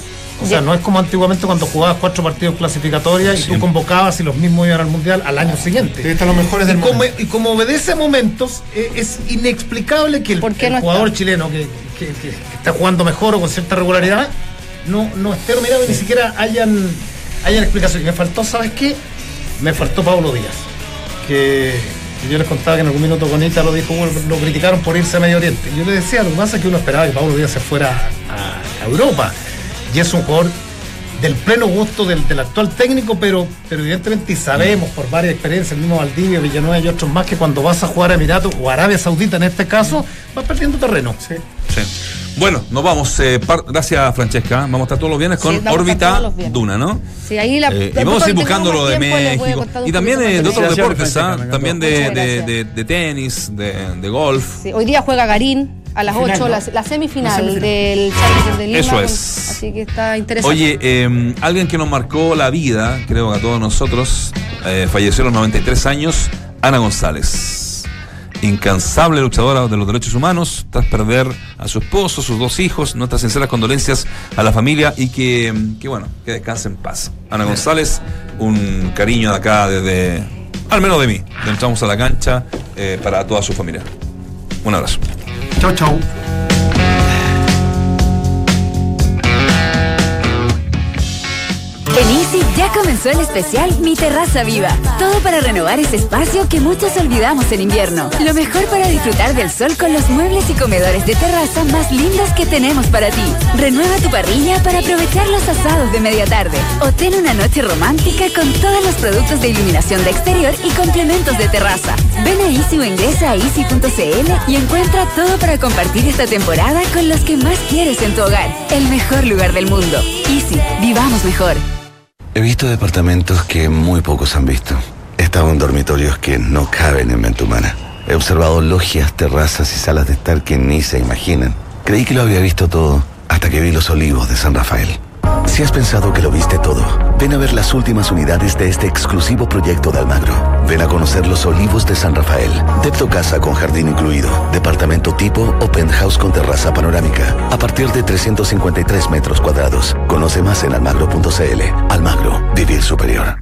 O sea, no es como antiguamente cuando jugabas cuatro partidos clasificatorios y tú convocabas y los mismos iban al mundial al año siguiente. Están los mejores del y como, mundo. y como obedece a momentos, eh, es inexplicable que el, ¿Por qué el no jugador está? chileno que, que- que- que está jugando mejor o con cierta regularidad no, no esté nominado y ni siquiera hayan, hayan explicación. Y me faltó, ¿sabes qué? Me faltó Pablo Díaz. Que, yo les contaba que en algún minuto con Ita lo dijo, lo criticaron por irse a Medio Oriente. Yo le decía, lo que pasa es que uno esperaba que Pablo Díaz se fuera a Europa. Y es un jugador del pleno gusto del, del actual técnico, pero, pero evidentemente y sabemos por varias experiencias, el mismo Valdivia, Villanueva y otros más, que cuando vas a jugar a Emiratos o Arabia Saudita en este caso, vas perdiendo terreno. Sí. Bueno, nos vamos. eh, par- gracias, Francesca. Vamos a estar todos los viernes con Sí, órbita. Duna, ¿no? Sí, ahí la, Eh, y vamos a ir buscando lo de México. Y también eh, de otros deportes, ¿ah? También de, de, de- de tenis, de, de golf. Sí, hoy día juega Garín a las Final, 8, ¿no? la, la semifinal, La semifinal. del Challenger de Lima. Eso es. Así que está interesante. Oye, eh, alguien que nos marcó la vida, creo que a todos nosotros, eh, falleció a los 93 años, Ana González. Incansable luchadora de los derechos humanos, tras perder a su esposo, sus dos hijos, nuestras sinceras condolencias a la familia y que, que bueno, que descanse en paz. Ana González, un cariño de acá desde, al menos de mí, de entramos a la cancha eh, para toda su familia. Un abrazo. Chau, chau. Comenzó el especial Mi Terraza Viva. Todo para renovar ese espacio que muchos olvidamos en invierno. Lo mejor para disfrutar del sol con los muebles y comedores de terraza más lindos que tenemos para ti. Renueva tu parrilla para aprovechar los asados de media tarde. O ten una noche romántica con todos los productos de iluminación de exterior y complementos de terraza. Ven a Easy o ingresa a easy.cl y encuentra todo para compartir esta temporada con los que más quieres en tu hogar. El mejor lugar del mundo. Easy, vivamos mejor. He visto departamentos que muy pocos han visto. He estado en dormitorios que no caben en mente humana. He observado logias, terrazas y salas de estar que ni se imaginan. Creí que lo había visto todo hasta que vi los olivos de San Rafael. Si has pensado que lo viste todo, ven a ver las últimas unidades de este exclusivo proyecto de Almagro. Ven a conocer los olivos de San Rafael. Depto casa con jardín incluido. Departamento tipo o penthouse con terraza panorámica. A partir de 353 metros cuadrados. Conoce más en almagro.cl. Almagro, vivir superior.